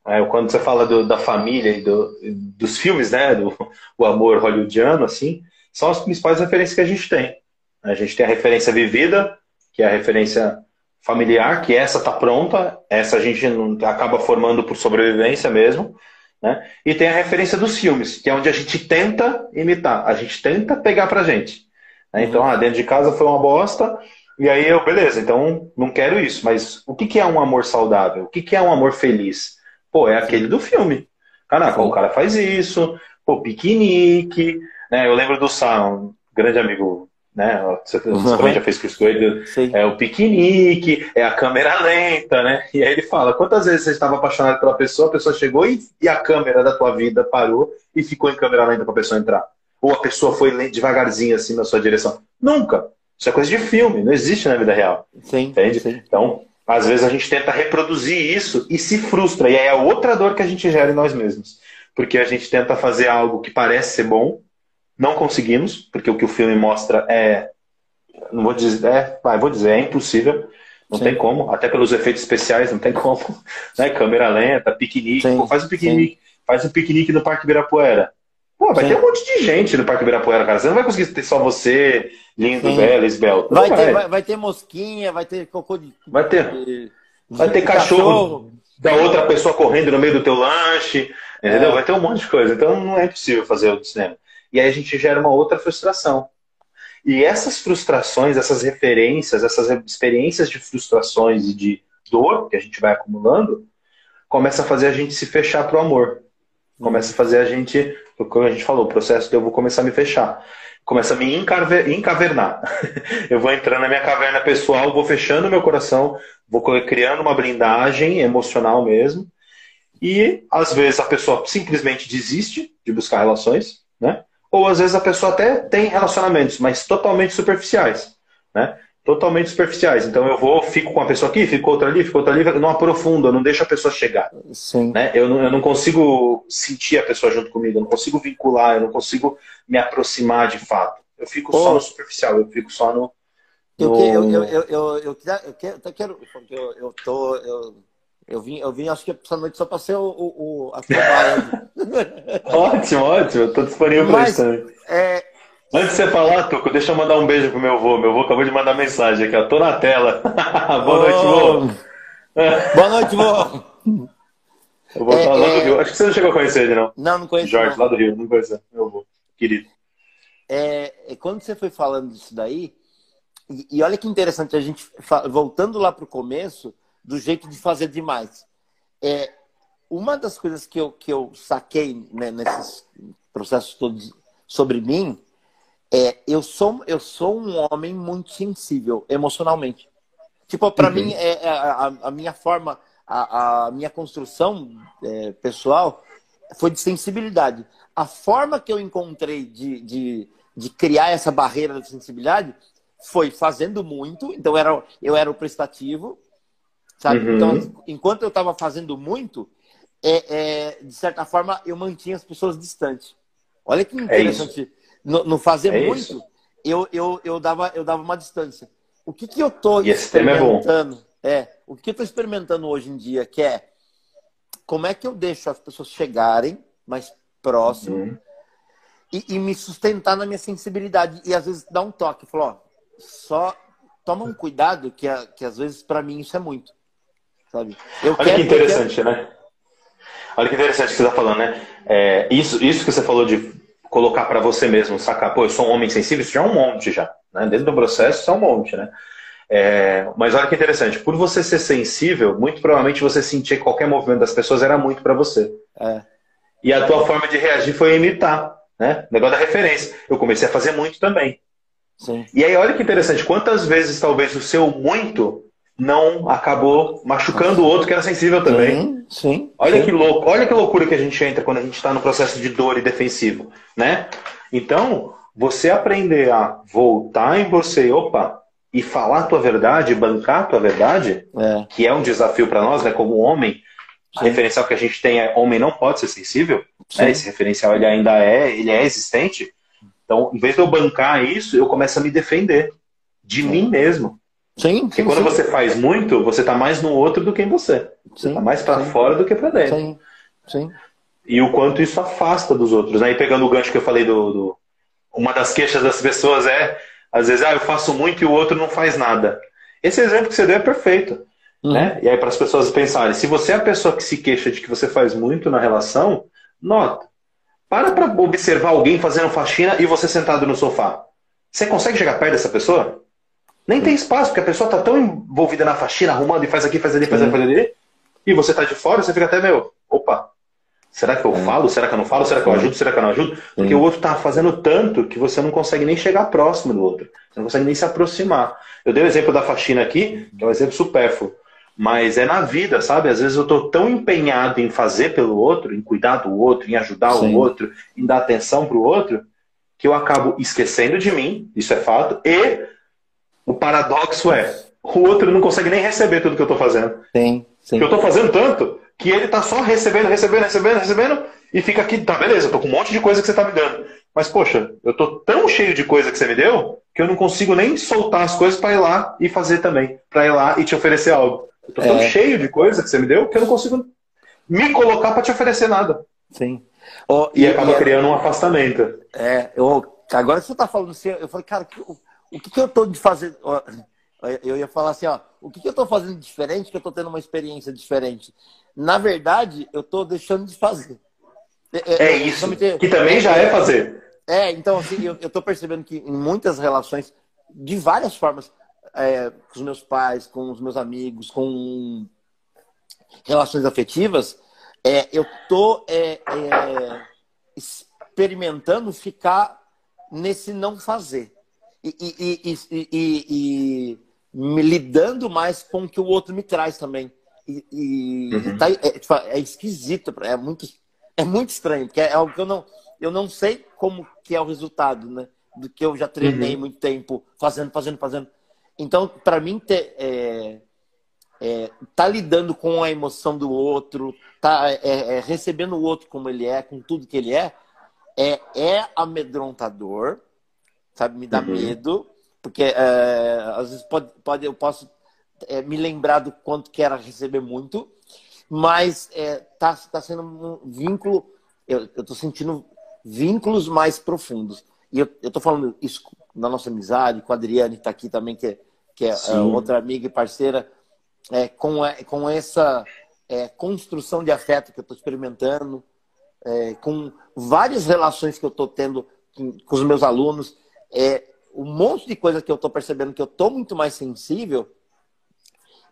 É, quando você fala do, da família e do, dos filmes, né? Do o amor hollywoodiano, assim, são as principais referências que a gente tem. A gente tem a referência vivida, que é a referência familiar, que essa está pronta, essa a gente acaba formando por sobrevivência mesmo. Né? E tem a referência dos filmes, que é onde a gente tenta imitar, a gente tenta pegar pra gente. Né? Então, ah, dentro de casa foi uma bosta, e aí eu, beleza, então não quero isso. Mas o que, que é um amor saudável? O que, que é um amor feliz? Pô, é aquele do filme. Caraca, o cara faz isso, pô, piquenique. Né? Eu lembro do Sam, um grande amigo né? Você, também já fez com ele. É o piquenique, é a câmera lenta, né? E aí ele fala: quantas vezes você estava apaixonado pela pessoa, a pessoa chegou e, e a câmera da tua vida parou e ficou em câmera lenta para a pessoa entrar? Ou a pessoa foi devagarzinho assim na sua direção? Nunca. Isso é coisa de filme, não existe na vida real. Sim. Entende? Sim. Então, às vezes a gente tenta reproduzir isso e se frustra. E aí é outra dor que a gente gera em nós mesmos. Porque a gente tenta fazer algo que parece ser bom, não conseguimos, porque o que o filme mostra é. Não vou dizer. É, vai, vou dizer, é impossível. Não Sim. tem como, até pelos efeitos especiais, não tem como. Né? Câmera lenta, piquenique. Pô, faz um piquenique. Sim. Faz um piquenique no Parque Ibirapuera. Pô, vai Sim. ter um monte de gente no Parque Ibirapuera, cara. Você não vai conseguir ter só você, lindo, Sim. belo, esbelto. Vai, ter, vai, vai, ter mosquinha, vai ter cocô de. Vai ter. Vai ter cachorro, cachorro, da outra pessoa correndo no meio do teu lanche. Entendeu? É. Vai ter um monte de coisa. Então não é possível fazer o cinema. E aí a gente gera uma outra frustração. E essas frustrações, essas referências, essas experiências de frustrações e de dor que a gente vai acumulando, começa a fazer a gente se fechar para o amor. Começa a fazer a gente, como a gente falou, o processo de eu vou começar a me fechar. Começa a me encavernar. eu vou entrando na minha caverna pessoal, vou fechando meu coração, vou criando uma blindagem emocional mesmo. E às vezes a pessoa simplesmente desiste de buscar relações, né? Ou às vezes a pessoa até tem relacionamentos, mas totalmente superficiais, né? Totalmente superficiais. Então eu vou, fico com a pessoa aqui, fico outra ali, fico outra ali, não aprofundo, eu não deixo a pessoa chegar. Sim. Né? Eu, não, eu não consigo sentir a pessoa junto comigo, eu não consigo vincular, eu não consigo me aproximar de fato. Eu fico oh. só no superficial, eu fico só no. Eu, eu, eu, eu, eu, eu, quero, eu, quero, eu, eu tô. Eu eu vim, eu vim, acho que essa noite só para ser o, o, o a Ótimo, ótimo. Estou disponível para isso também. É... Antes de você falar, Tuco, deixa eu mandar um beijo pro meu avô. Meu avô acabou de mandar mensagem aqui, ó. Tô na tela. Boa oh. noite, vô. Boa noite, vô. Eu vou é, lá é... do Rio. Acho que você não chegou a conhecer ele, não. Não, não conheço. Jorge, não. lá do Rio, não conheço. Meu avô, querido. É, quando você foi falando disso daí, e, e olha que interessante, a gente, voltando lá para o começo, do jeito de fazer demais. É, uma das coisas que eu, que eu saquei né, nesses processos todos sobre mim é eu sou, eu sou um homem muito sensível emocionalmente. Tipo, para uhum. mim, é, é a, a, minha forma, a, a minha construção é, pessoal foi de sensibilidade. A forma que eu encontrei de, de, de criar essa barreira de sensibilidade foi fazendo muito, então era, eu era o prestativo, sabe? Uhum. Então, enquanto eu estava fazendo muito, é, é, de certa forma, eu mantinha as pessoas distantes. Olha que é interessante. É no, no, fazer é muito, eu, eu, eu, dava, eu dava uma distância. O que, que eu estou experimentando? É, o que eu estou experimentando hoje em dia, que é como é que eu deixo as pessoas chegarem mais próximo uhum. e, e, me sustentar na minha sensibilidade. E às vezes dar um toque. Falar, ó, só toma um cuidado, que, que às vezes para mim isso é muito. Sabe? Eu Olha que interessante, quero... né? Olha que interessante que você está falando, né? É, isso, isso que você falou de colocar para você mesmo, sacar, pô, eu sou um homem sensível, isso já é um monte já. Né? Dentro do processo, isso é um monte, né? É, mas olha que interessante, por você ser sensível, muito provavelmente você sentia que qualquer movimento das pessoas era muito para você. É. E a tua forma de reagir foi imitar, né? O negócio da referência. Eu comecei a fazer muito também. Sim. E aí, olha que interessante, quantas vezes talvez o seu muito não acabou machucando o outro que era sensível também. Sim, sim. Olha sim. que louco, olha que loucura que a gente entra quando a gente está no processo de dor e defensivo, né? Então, você aprender a voltar em você, opa, e falar a tua verdade, bancar a tua verdade, é. que é um desafio para nós, né? Como homem, o referencial que a gente tem é homem não pode ser sensível. Né? Esse referencial ele ainda é, ele é existente. Então, em vez de eu bancar isso, eu começo a me defender de mim mesmo. Sim, Porque quando sim. você faz muito, você está mais no outro do que em você. Você está mais para fora do que para dentro. Sim, sim. E o quanto isso afasta dos outros. Né? E pegando o gancho que eu falei do, do, Uma das queixas das pessoas é, às vezes, ah, eu faço muito e o outro não faz nada. Esse exemplo que você deu é perfeito. Uhum. Né? E aí, para as pessoas pensarem, se você é a pessoa que se queixa de que você faz muito na relação, nota. Para para observar alguém fazendo faxina e você sentado no sofá. Você consegue chegar perto dessa pessoa? Nem tem espaço, porque a pessoa está tão envolvida na faxina, arrumando e faz aqui, faz ali, faz ali, faz ali. E você está de fora, você fica até meio, opa, será que eu falo? Será que eu não falo? Será que eu ajudo? Será que eu não ajudo? Porque o outro está fazendo tanto que você não consegue nem chegar próximo do outro. Você não consegue nem se aproximar. Eu dei o exemplo da faxina aqui, que é um exemplo supérfluo. Mas é na vida, sabe? Às vezes eu estou tão empenhado em fazer pelo outro, em cuidar do outro, em ajudar Sim. o outro, em dar atenção para o outro, que eu acabo esquecendo de mim, isso é fato, e o paradoxo é, o outro não consegue nem receber tudo que eu estou fazendo. Sim, sim. Porque eu estou fazendo tanto que ele está só recebendo, recebendo, recebendo, recebendo, e fica aqui, tá, beleza, eu tô com um monte de coisa que você está me dando. Mas, poxa, eu tô tão cheio de coisa que você me deu que eu não consigo nem soltar as coisas para ir lá e fazer também. Para ir lá e te oferecer algo. Eu tô é. tão cheio de coisa que você me deu que eu não consigo me colocar para te oferecer nada. Sim. Oh, e, e, acaba e, criando um afastamento. É, eu, agora você está falando assim, eu falei, cara, o que, que eu estou de fazer? Eu ia falar assim, ó, o que, que eu estou fazendo diferente que eu estou tendo uma experiência diferente? Na verdade, eu estou deixando de fazer. É, é, é isso, ter... que também já é fazer. É, então, assim, eu estou percebendo que em muitas relações, de várias formas, é, com os meus pais, com os meus amigos, com relações afetivas, é, eu estou é, é, experimentando ficar nesse não fazer e, e, e, e, me lidando mais com o que o outro me traz também. E, uhum. tá, é, tipo, é, esquisito, é muito, é muito estranho, porque é algo que eu não, eu não sei como que é o resultado, né? Do que eu já treinei uhum. muito tempo fazendo, fazendo, fazendo. Então, para mim, ter, é, é, tá lidando com a emoção do outro, tá é, é, recebendo o outro como ele é, com tudo que ele é, é, é amedrontador, sabe? Me dá uhum. medo, porque é, às vezes pode, pode, eu posso é, me lembrar do quanto que era receber muito, mas é, tá, sendo um vínculo, eu, tô sentindo vínculos mais profundos. E eu, tô falando isso na nossa amizade, com a Adriane, que tá aqui também, que que é, é outra amiga e parceira, é, com, com essa construção de afeto que eu estou experimentando, com várias relações que eu estou tendo com, com, os meus alunos, é, um monte de coisa que eu tô percebendo que eu tô muito mais sensível.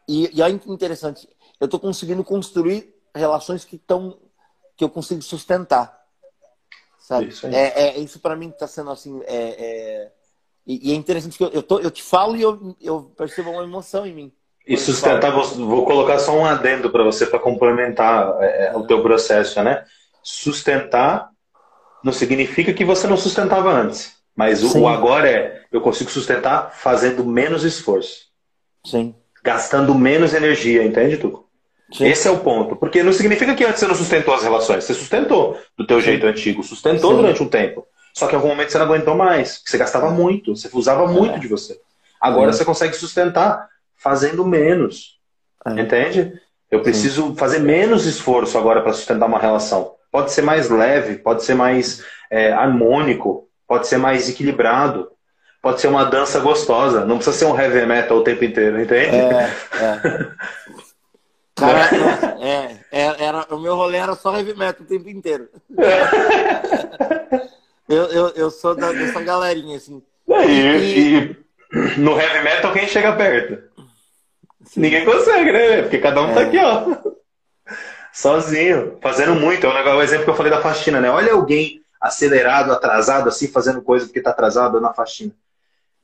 E, e é interessante, eu tô conseguindo construir relações que estão que eu consigo sustentar. Sabe? Isso, é, é, isso para mim está sendo assim. É, é... E, e, é interessante que eu, eu, tô, eu te falo e eu, eu percebo uma emoção em mim. E sustentar, vou, vou colocar só um adendo para você para complementar é, é, o teu processo, né? Sustentar não significa que você não sustentava antes. Mas o, o, agora é eu consigo sustentar fazendo menos esforço. Sim. Gastando menos energia, entende, Tuco? Sim. Esse é o ponto. Porque não significa que antes você não sustentou as relações. Você sustentou do teu jeito antigo. Sustentou Sim. durante um tempo. Só que em algum momento você não aguentou mais. Você gastava muito. Você usava muito é. de você. Agora é. você consegue sustentar fazendo menos. É. Entende? Eu preciso Sim. fazer menos esforço agora para sustentar uma relação. Pode ser mais leve, pode ser mais é, harmônico, pode ser mais equilibrado, pode ser uma dança gostosa. Não precisa ser um heavy metal o tempo inteiro, entende? É, é. Cara, é, é, era, o meu rolê era só heavy metal o tempo inteiro. É. Eu, eu, eu sou da, dessa galerinha, assim. E, e... e, no heavy metal quem chega perto? Sim. Ninguém consegue, né? Porque cada um tá é. tá aqui, ó. Sozinho, fazendo muito. É o exemplo que eu falei da faxina, né? Olha alguém acelerado, atrasado, assim, fazendo coisa porque tá atrasado na faxina.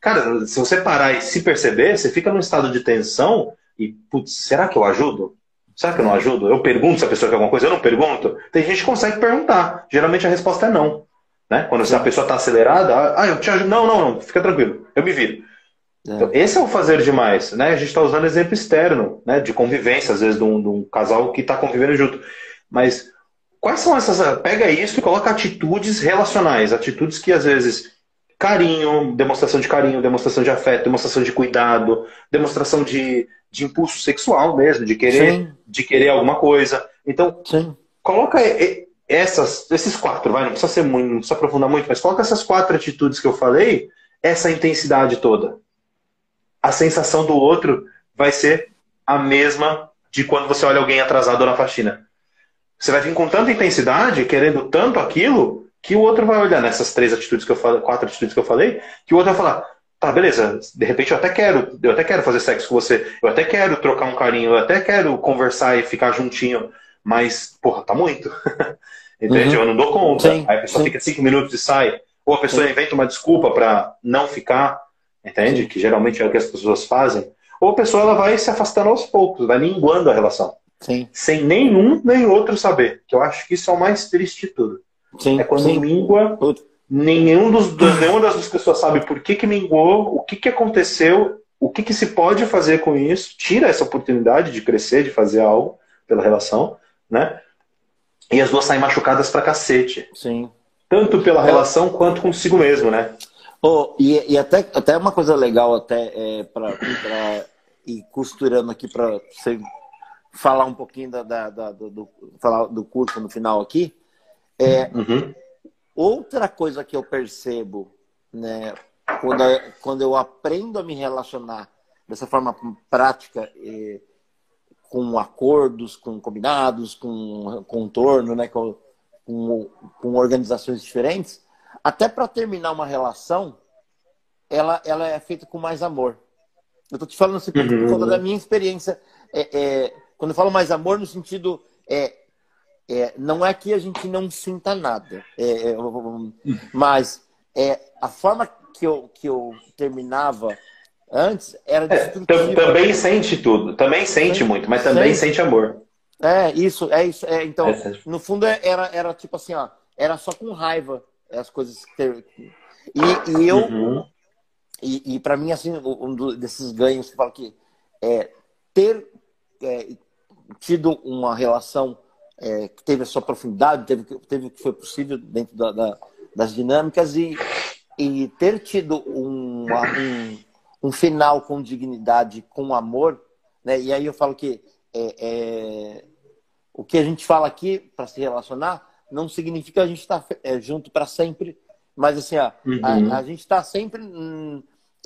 Cara, se você parar e se perceber, você fica num estado de tensão e, putz, será que eu ajudo? Será que eu não ajudo? Eu pergunto se a pessoa quer alguma coisa, eu não pergunto. Tem gente que consegue perguntar. Geralmente a resposta é não. Né? Quando a pessoa está acelerada, ah, eu te ajudo. Não, não, não, fica tranquilo, eu me viro. É. Então, esse é o fazer demais. Né? A gente está usando exemplo externo, né? de convivência, às vezes, de um, de um casal que está convivendo junto. Mas quais são essas. Pega isso e coloca atitudes relacionais, atitudes que às vezes. Carinho, demonstração de carinho, demonstração de afeto, demonstração de cuidado, demonstração de, de impulso sexual mesmo, de querer, de querer alguma coisa. Então, Sim. coloca essas, esses quatro, vai, não precisa ser muito, não precisa aprofundar muito, mas coloca essas quatro atitudes que eu falei, essa intensidade toda. A sensação do outro vai ser a mesma de quando você olha alguém atrasado na faxina. Você vai vir com tanta intensidade, querendo tanto aquilo, que o outro vai olhar nessas três atitudes que eu falei, quatro atitudes que eu falei, que o outro vai falar, tá, beleza, de repente eu até quero, eu até quero fazer sexo com você, eu até quero trocar um carinho, eu até quero conversar e ficar juntinho, mas, porra, tá muito. Entende? Uhum. Eu não dou conta. Sim, Aí a pessoa sim. fica cinco minutos e sai. Ou a pessoa sim. inventa uma desculpa para não ficar, entende? Que geralmente é o que as pessoas fazem. Ou a pessoa ela vai se afastando aos poucos, vai minguando a relação. Sem nenhum nem outro saber. Que eu acho que isso é o mais triste de tudo. é quando mingua, nenhum dos, nenhuma das duas pessoas sabe por que, que minguou, o que, que aconteceu, o que, que se pode fazer com isso, tira essa oportunidade de crescer, de fazer algo pela relação, né? E as duas saem machucadas pra cacete. Sim. Tanto pela é. relação quanto consigo mesmo, né? Oh, e, e até, até uma coisa legal até é, para ir costurando aqui para você falar um pouquinho da, da, da, do, do, falar do curso no final aqui. É, uhum. Outra coisa que eu percebo, né, quando, quando eu aprendo a me relacionar dessa forma prática, com acordos, com combinados, com contorno, né, com, com, com organizações diferentes, até para terminar uma relação, ela, ela é feita com mais amor. Eu estou te falando assim, uhum. por conta da minha experiência. É, é, quando eu falo mais amor, no sentido. É, é, não é que a gente não sinta nada, é, é mas é, a forma que eu, que eu terminava Antes era é, também sente tudo, também sente muito, mas também sente, sente amor. É, isso, é isso. É, então, é, no fundo, é, era, era tipo assim, ó, era só com raiva as coisas que. E, e eu. Uhum. E, e para mim, assim, um desses ganhos que fala que é ter é, tido uma relação é, que teve a sua profundidade, teve, teve o que foi possível dentro da, da, das dinâmicas e, e ter tido uma, um, um final com dignidade, com amor, né? E aí eu falo que é, é... o que a gente fala aqui para se relacionar não significa a gente estar tá, é, junto para sempre, mas assim, ó, uhum. a, a, gente está sempre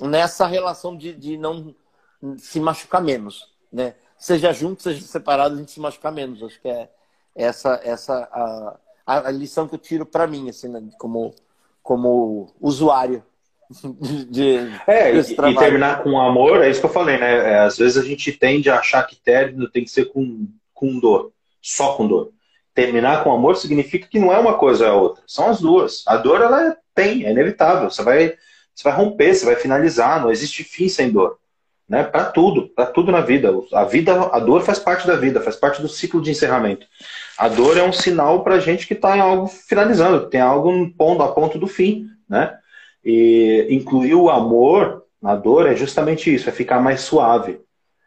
nessa relação de, de não se machucar menos, né? Seja junto, seja separado, a gente se machucar menos. Acho que é essa essa a, a lição que eu tiro para mim, assim, né? como como usuário de, é, e, e, terminar com amor, é isso que eu falei, né? É, às vezes a gente tende a achar que término tem que ser com, com dor, só com dor. Terminar com amor significa que não é uma coisa ou a outra, são as duas. A dor, ela é, tem, é inevitável. Você vai, você vai romper, você vai finalizar, não existe fim sem dor. Né? Para tudo, para tudo na vida. A vida, a dor faz parte da vida, faz parte do ciclo de encerramento. A dor é um sinal para gente que está em algo finalizando, tem algo pondo a ponto do fim, né? E incluir o amor na dor é justamente isso, é ficar mais suave,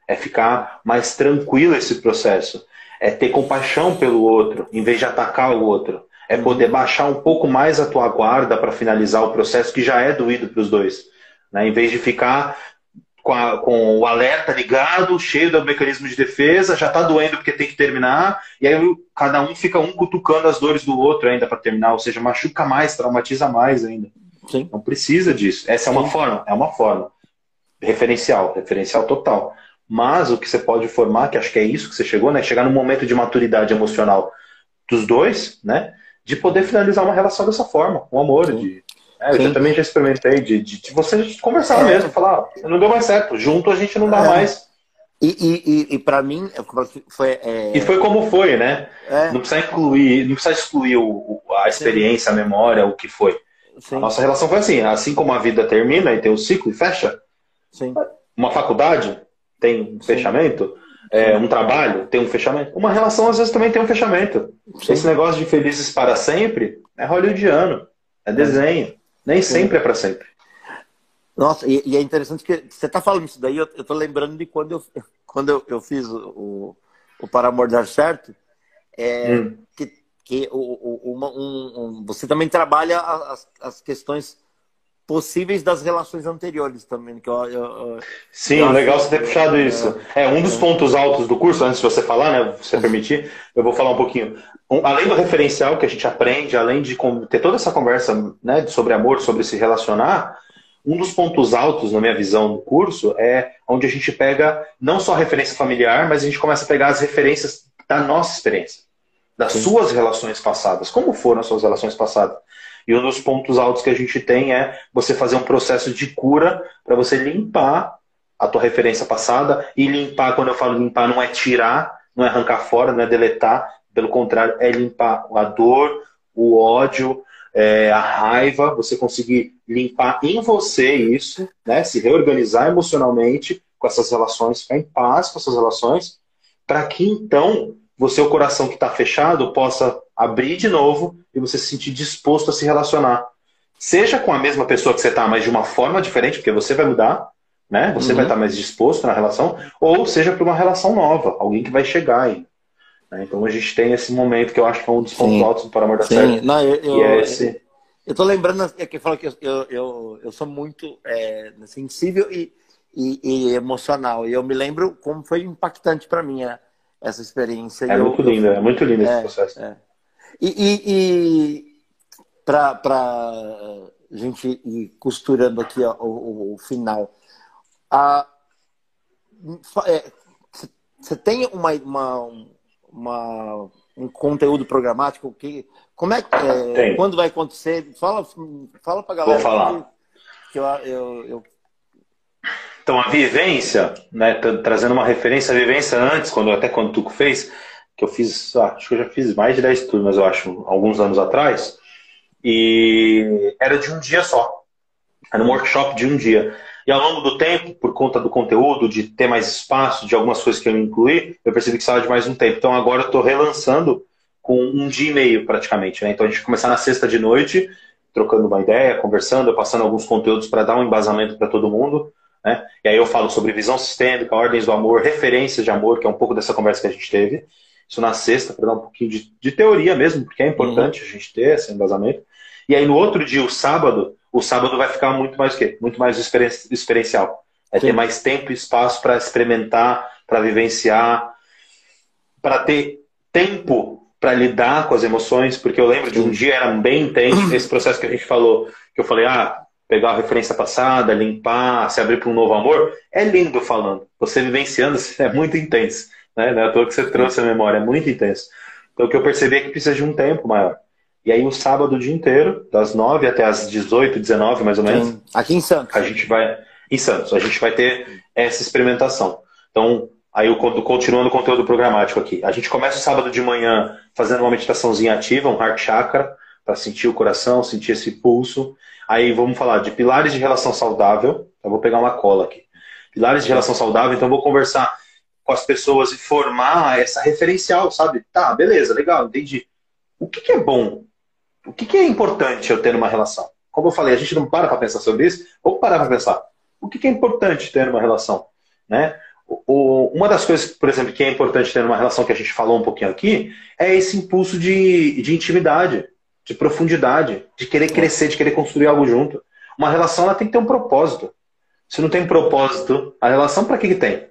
é ficar mais tranquilo esse processo, é ter compaixão pelo outro, em vez de atacar o outro, é poder baixar um pouco mais a tua guarda para finalizar o processo que já é doído para os dois, né? Em vez de ficar com, a, com, o alerta ligado, cheio do mecanismo de defesa, já está doendo porque tem que terminar, e aí cada um fica um cutucando as dores do outro ainda para terminar, ou seja, machuca mais, traumatiza mais ainda. Sim. Não precisa disso. Essa Sim. é uma forma, é uma forma. Referencial, referencial total. Mas o que você pode formar, que acho que é isso que você chegou, né? Chegar no momento de maturidade emocional dos dois, né? De poder finalizar uma relação dessa forma, com amor, Sim. de é, eu também já experimentei de, de, de você conversar é. mesmo, falar, não deu mais certo, junto a gente não dá é. mais. E, e, e, para mim foi. É... E foi como foi, né? É. Não precisa incluir, não precisa excluir o, a experiência, Sim. a memória, o que foi. Sim. A nossa relação foi assim, assim como a vida termina e tem o um ciclo e fecha. Sim. Uma faculdade tem um fechamento. É, um trabalho tem um fechamento. Uma relação às vezes também tem um fechamento. Esse negócio de felizes para sempre é hollywoodiano, é desenho. Nem Sim. sempre é para sempre. Nossa, e, e, é interessante que você está falando isso daí, eu, estou lembrando de quando eu, quando eu, eu fiz o, o Para Amor Dar Certo, é, hum. que, que o, o, uma, um, um, você também trabalha as, as questões possíveis das relações anteriores também. Que eu, eu, Sim, eu legal você ter puxado é, isso. É, um dos pontos altos do curso, antes de você falar, né, se você permitir, eu vou falar um pouquinho. Um, além do referencial que a gente aprende, além de ter toda essa conversa né, sobre amor, sobre se relacionar, um dos pontos altos, na minha visão, do curso é onde a gente pega não só a referência familiar, mas a gente começa a pegar as referências da nossa experiência, das Sim. suas relações passadas. Como foram as suas relações passadas? E um dos pontos altos que a gente tem é você fazer um processo de cura para você limpar a tua referência passada. E limpar, quando eu falo limpar, não é tirar, não é arrancar fora, não é deletar. Pelo contrário, é limpar a dor, o ódio, é, a raiva, você conseguir limpar em você isso, né? se reorganizar emocionalmente com essas relações, ficar em paz com essas relações, para que então você, o coração que está fechado, possa abrir de novo e você se sentir disposto a se relacionar. Seja com a mesma pessoa que você está, mas de uma forma diferente, porque você vai mudar, né? Você uhum. vai estar tá mais disposto na relação, ou seja para uma relação nova, alguém que vai chegar aí. Né? Então a gente tem esse momento que eu acho que é um dos pontos altos do Para Amor da Sim. Não, eu, eu, é esse... eu tô lembrando é que fala que eu, eu, eu, eu sou muito é, sensível e, e, e, emocional. E eu me lembro como foi impactante para mim é, essa experiência. É muito lindo, é muito lindo esse é, processo. É. E, e, e para a gente ir costurando aqui ó, o, o, final, você é, tem uma, uma, uma, um conteúdo programático que como é que é, quando vai acontecer? Fala, fala para galera. Vou falar. Que eu, eu, eu então, a vivência, né, trazendo uma referência à vivência antes, quando até quando o Tuco fez, que eu fiz, acho que eu já fiz mais de 10 turmas, eu acho, alguns anos atrás, e era de um dia só. Era um workshop de um dia. E ao longo do tempo, por conta do conteúdo, de ter mais espaço, de algumas coisas que eu incluí, eu percebi que precisava de mais um tempo. Então agora eu estou relançando com um dia e meio praticamente. Né? Então a gente começar na sexta de noite, trocando uma ideia, conversando, passando alguns conteúdos para dar um embasamento para todo mundo. Né? E aí eu falo sobre visão sistêmica, ordens do amor, referências de amor, que é um pouco dessa conversa que a gente teve. Isso na sexta, para dar um pouquinho de, de, teoria mesmo, porque é importante uhum. a gente ter esse embasamento. E aí no outro dia, o sábado, o sábado vai ficar muito mais o quê? Muito mais experiencial. É Sim. ter mais tempo e espaço para experimentar, para vivenciar, para ter tempo para lidar com as emoções, porque eu lembro de um dia era bem intenso, esse processo que a gente falou, que eu falei, ah, pegar a referência passada, limpar, se abrir para um novo amor, é lindo falando. Você vivenciando é muito intenso. Né? Não é à toa que você trouxe a memória, é muito intenso. Então o que eu percebi é que precisa de um tempo maior. E aí o sábado o dia inteiro, das 9 até as 18, 19 mais ou menos. Sim. Aqui em Santos. A gente vai. Em Santos, a gente vai ter essa experimentação. Então, aí eu continuando o conteúdo programático aqui. A gente começa o sábado de manhã fazendo uma meditaçãozinha ativa, um heart chakra, para sentir o coração, sentir esse pulso. Aí vamos falar de pilares de relação saudável. Eu vou pegar uma cola aqui. Pilares de relação saudável, então vou conversar com as pessoas e formar essa referencial, sabe? Tá, beleza, legal, entendi. O que, que é bom o que, que, é importante eu ter uma relação? Como eu falei, a gente não para para pensar sobre isso. Vamos parar para pensar. O que, que, é importante ter uma relação? Né? O, uma das coisas, por exemplo, que é importante ter uma relação que a gente falou um pouquinho aqui é esse impulso de, de intimidade, de profundidade, de querer crescer, de querer construir algo junto. Uma relação ela tem que ter um propósito. Se não tem propósito, a relação para que, que tem?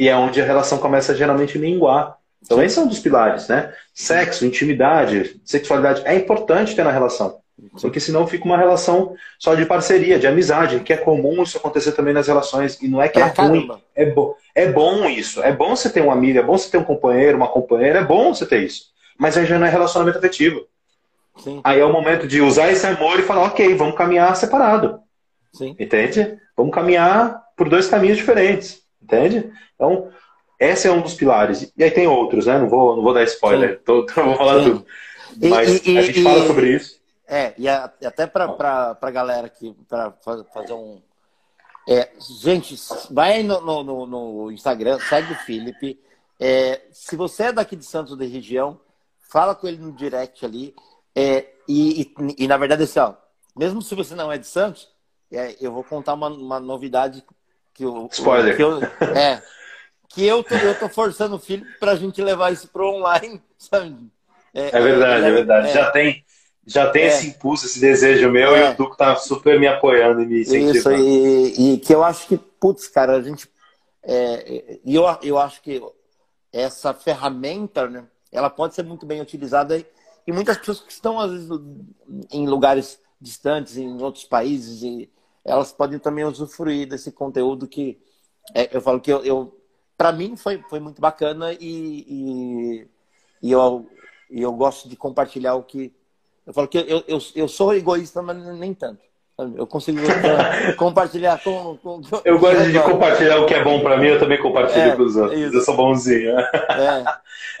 E é onde a relação começa geralmente a minguar. Então, esse é um dos pilares, né? Sexo, intimidade, sexualidade é importante ter na relação. Porque senão fica uma relação só de parceria, de amizade, que é comum isso acontecer também nas relações. E não é que é ruim, é, bo é bom isso. É bom você ter um amigo, é bom você ter um companheiro, uma companheira, é bom você ter isso. Mas aí já não é relacionamento afetivo. Sim. Aí é o momento de usar esse amor e falar, ok, vamos caminhar separado. Sim. Entende? Vamos caminhar por dois caminhos diferentes. Entende? Então, esse é um dos pilares. E aí tem outros, né? Não vou, não vou dar spoiler, tô, tô, vou falar Sim. tudo. Mas e, a gente e, fala sobre isso. É, e até para a galera aqui, para fazer um. É, gente, vai no, no, no, Instagram, segue o Felipe. É, se você é daqui de Santos da região, fala com ele no direct ali. É, e, e, na verdade, assim, ó, mesmo se você não é de Santos, é, eu vou contar uma, uma novidade que eu. Spoiler. Que eu, é, que eu tô, eu tô forçando o filho para a gente levar isso pro online, sabe? É, é verdade, é, é verdade. É, já tem, já tem é, esse impulso, esse desejo meu e o Duco tá super me apoiando e me incentivando. Isso, e, e que eu acho que, putz, cara, a gente. É, e eu, eu acho que essa ferramenta, né, ela pode ser muito bem utilizada e, e muitas pessoas que estão, às vezes, em lugares distantes, em outros países, e elas podem também usufruir desse conteúdo que é, eu falo que eu, eu para mim foi, foi muito bacana e, e, e, eu, e eu gosto de compartilhar o que. Eu falo que eu, eu, eu sou egoísta, mas nem tanto. Eu consigo compartilhar com, com, com, Eu gosto de compartilhar o que é bom para mim, eu também compartilho é, com os outros. Isso. Eu sou bonzinho. É.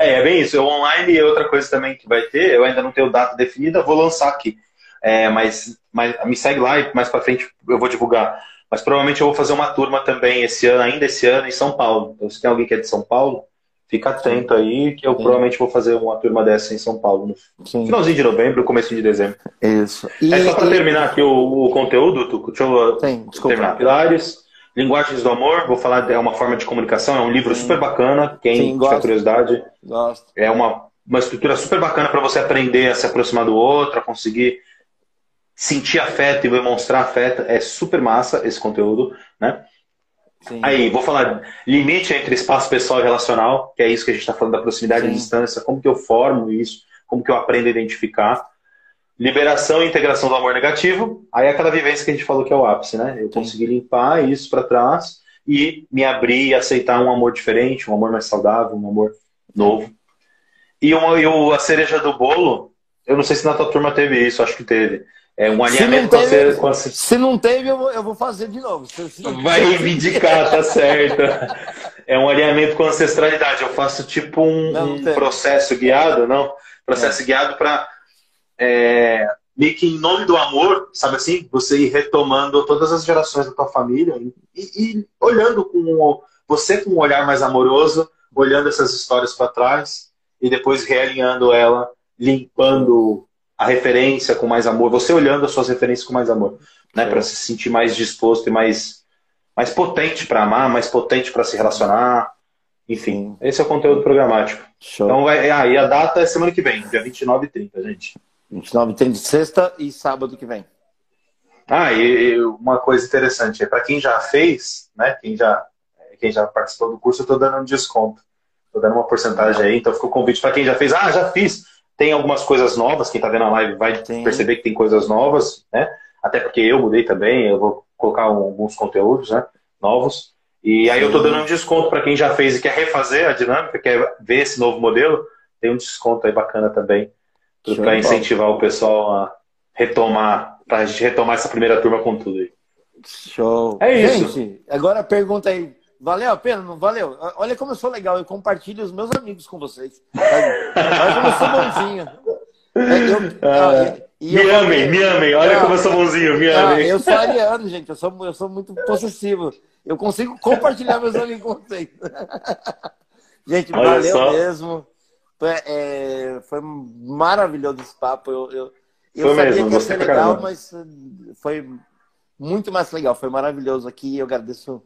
é. é, bem isso. O online é outra coisa também que vai ter. Eu ainda não tenho data definida, vou lançar aqui. É, mas, mas me segue lá e mais para frente eu vou divulgar. Mas provavelmente eu vou fazer uma turma também esse ano, ainda esse ano, em São Paulo. Então, se tem alguém que é de São Paulo, fica atento aí, que eu Sim. provavelmente vou fazer uma turma dessa em São Paulo, no Sim. finalzinho de novembro, começo de dezembro. Isso. E, é só para e... terminar aqui o, o conteúdo, Tuco, deixa eu Sim, terminar. Pilares, Linguagens do Amor, vou falar, é uma forma de comunicação, é um livro super bacana, quem Sim, tiver curiosidade. Gosto. É uma, uma estrutura super bacana para você aprender a se aproximar do outro, a conseguir sentir afeto e demonstrar afeto. É super massa esse conteúdo, né? Sim. Aí, vou falar limite entre espaço pessoal e relacional, que é isso que a gente está falando da proximidade Sim. e distância, como que eu formo isso, como que eu aprendo a identificar. Liberação e integração do amor negativo, aí é aquela vivência que a gente falou que é o ápice, né? Eu consegui limpar isso para trás e me abrir e aceitar um amor diferente, um amor mais saudável, um amor novo. E, uma, e a cereja do bolo, eu não sei se na tua turma teve isso, acho que teve é um alinhamento se teve, com a... Se não teve, eu vou, eu vou fazer de novo. Se, Vai reivindicar, tá certo. É um alinhamento com a ancestralidade. Eu faço tipo um, não, um processo guiado, não? Processo é. guiado para é, meio que em nome do amor, sabe assim? Você ir retomando todas as gerações da tua família e, e olhando com você com um olhar mais amoroso, olhando essas histórias para trás e depois realinhando ela, limpando a referência com mais amor, você olhando as suas referências com mais amor, né, para se sentir mais disposto e mais mais potente para amar, mais potente para se relacionar. Enfim, esse é o conteúdo programático. Show. Então, vai, ah, e a data é semana que vem, dia 29 e 30, gente. 29 e 30 de sexta e sábado que vem. Ah, e, e uma coisa interessante, é para quem já fez, né, quem já, quem já participou do curso, eu estou dando um desconto. Estou dando uma porcentagem aí, então ficou o convite para quem já fez. Ah, já fiz. Tem algumas coisas novas, quem está vendo a live vai Sim. perceber que tem coisas novas, né? Até porque eu mudei também, eu vou colocar alguns conteúdos né, novos. E aí eu estou dando um desconto para quem já fez e quer refazer a dinâmica, quer ver esse novo modelo, tem um desconto aí bacana também para incentivar o pessoal a retomar, para a gente retomar essa primeira turma com tudo aí. Show. É isso. Gente, agora pergunta aí. Valeu a pena? Não valeu? Olha como eu sou legal, eu compartilho os meus amigos com vocês. Olha como eu sou bonzinho. É, eu, ah, me eu, amem, me amem. Olha ah, como eu sou bonzinho, me ah, amem. Eu sou ariano, gente. Eu sou, eu sou muito possessivo. Eu consigo compartilhar meus amigos com vocês. gente, Olha valeu só. mesmo. É, foi maravilhoso esse papo. Eu, eu, eu foi sabia mesmo, que ia ser legal, mas foi muito mais legal. Foi maravilhoso aqui. Eu agradeço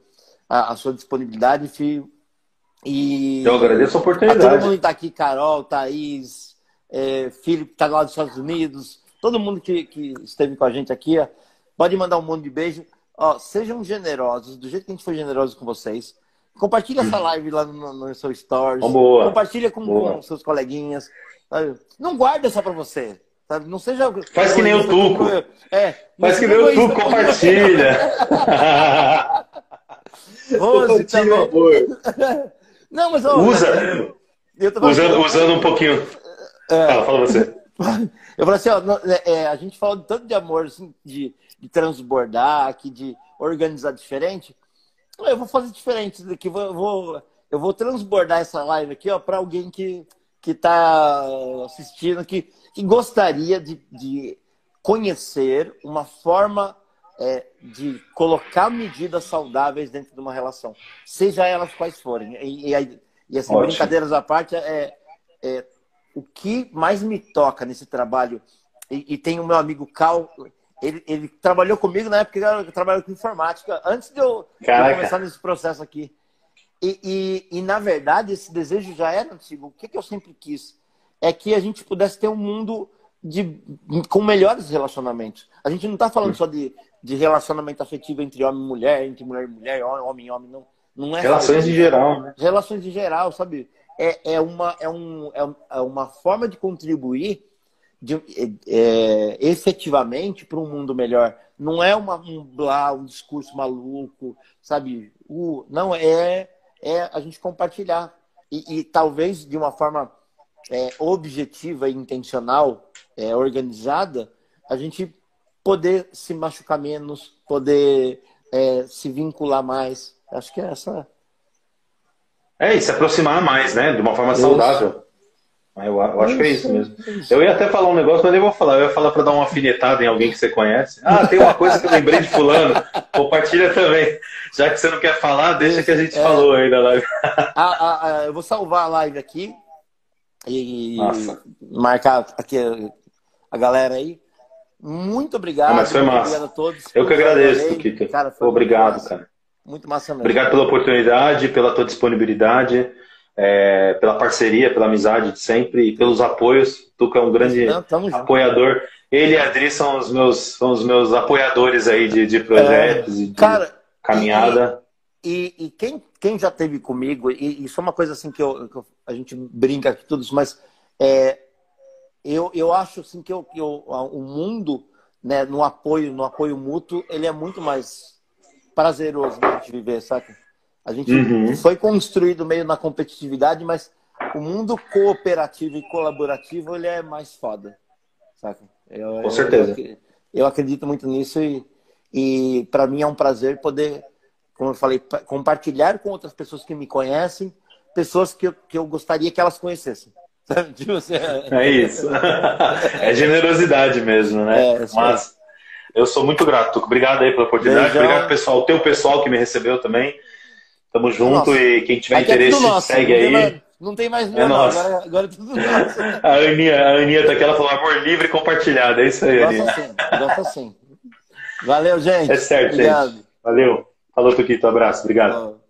a, a sua disponibilidade, Fio. E eu agradeço a oportunidade. A todo mundo que está aqui, Carol, Thaís, é, filho que está lá dos Estados Unidos, todo mundo que, que esteve com a gente aqui, ó, pode mandar um monte de beijo. Ó, sejam generosos, do jeito que a gente foi generoso com vocês. Compartilha essa live lá no, no seu stories. Boa. Compartilha com, seus coleguinhas. Não guarda só para você. Sabe? Não seja. Faz que nem o Tuco. É, Faz que nem o Tuco, compartilha. Rose também. Não, mas ó, usa. usando, usando um pouquinho. É, fala, fala você. Eu falei assim, ó, é, é, a gente falou tanto de amor, assim, de, de transbordar, aqui, de organizar diferente. Eu vou fazer diferente daqui. Vou, vou, eu vou transbordar essa live aqui, ó, para alguém que que está assistindo, que, que gostaria de, de conhecer uma forma é, de colocar medidas saudáveis dentro de uma relação, seja elas quais forem. E, e, e assim, Ótimo. brincadeiras à parte, é, é, o que mais me toca nesse trabalho, e, e tem o meu amigo Cal, ele, ele, trabalhou comigo na época que eu trabalhava com informática, antes de eu, de eu começar nesse processo aqui. E, e, e, na verdade, esse desejo já era antigo. O que, que eu sempre quis? É que a gente pudesse ter um mundo de, com melhores relacionamentos. A gente não está falando só de, de relacionamento afetivo entre homem e mulher, entre mulher e mulher, homem e homem, não. Não é Relações em geral, né? Relações em geral, sabe? É, é, uma, é, um, é, é uma forma de contribuir de, é, efetivamente para um mundo melhor. Não é uma, um blá, um discurso maluco, sabe? O, não, é, é a gente compartilhar. E, e talvez de uma forma é, objetiva e intencional, é, organizada, a gente poder se machucar menos, poder é, se vincular mais. Acho que é essa. É, e se aproximar mais, né? De uma forma saudável. Eu, eu acho que é isso mesmo. Eu ia até falar um negócio, mas nem vou falar. Eu ia falar para dar uma alfinetada em alguém que você conhece. Ah, tem uma coisa que eu lembrei de fulano. Compartilha também. Já que você não quer falar, deixa que a gente é... falou aí da live. Ah, ah, ah, eu vou salvar a live aqui e Nossa. marcar aqui a galera aí. Muito obrigado. Ah, mas foi massa. Obrigado a todos. Eu que agradeço, Kika. Cara, obrigado, massa. cara. Muito massa mesmo. Obrigado pela oportunidade, pela tua disponibilidade é, pela parceria, pela amizade de sempre e pelos apoios. Tu é um grande Não, apoiador. Junto. Ele e a Adri são os meus, são os meus apoiadores aí de, de projetos é, e de cara, caminhada. E, e, e, quem, quem já teve comigo, e isso é uma coisa assim que, eu, que eu, a gente brinca aqui todos, mas é, eu, eu acho assim que, eu, eu, o mundo, né, no apoio, no apoio mútuo, ele é muito mais prazeroso de viver, sabe? A gente uhum. foi construído meio na competitividade, mas o mundo cooperativo e colaborativo ele é mais foda. Saca? Eu, com certeza. Eu, eu, acredito muito nisso e, e para mim é um prazer poder, como eu falei, compartilhar com outras pessoas que me conhecem, pessoas que eu, que eu gostaria que elas conhecessem. Tipo é... é isso. é generosidade mesmo, né? É, Mas eu sou muito grato. Obrigado aí pela oportunidade. Beijão. Obrigado, pessoal. O teu pessoal que me recebeu também. Tamo junto Nossa. e quem tiver Aqui é interesse, é nosso, segue não aí. Mais, não tem mais é nosso. Agora, agora é tudo nosso. a Aninha, a Aninha tá aqui, ela falou amor livre e compartilhado. É isso aí, Gosta Aninha. Assim, gosta assim. Valeu, gente. É certo, Obrigado. gente. Valeu. Falou, Tuquito. Abraço. Obrigado.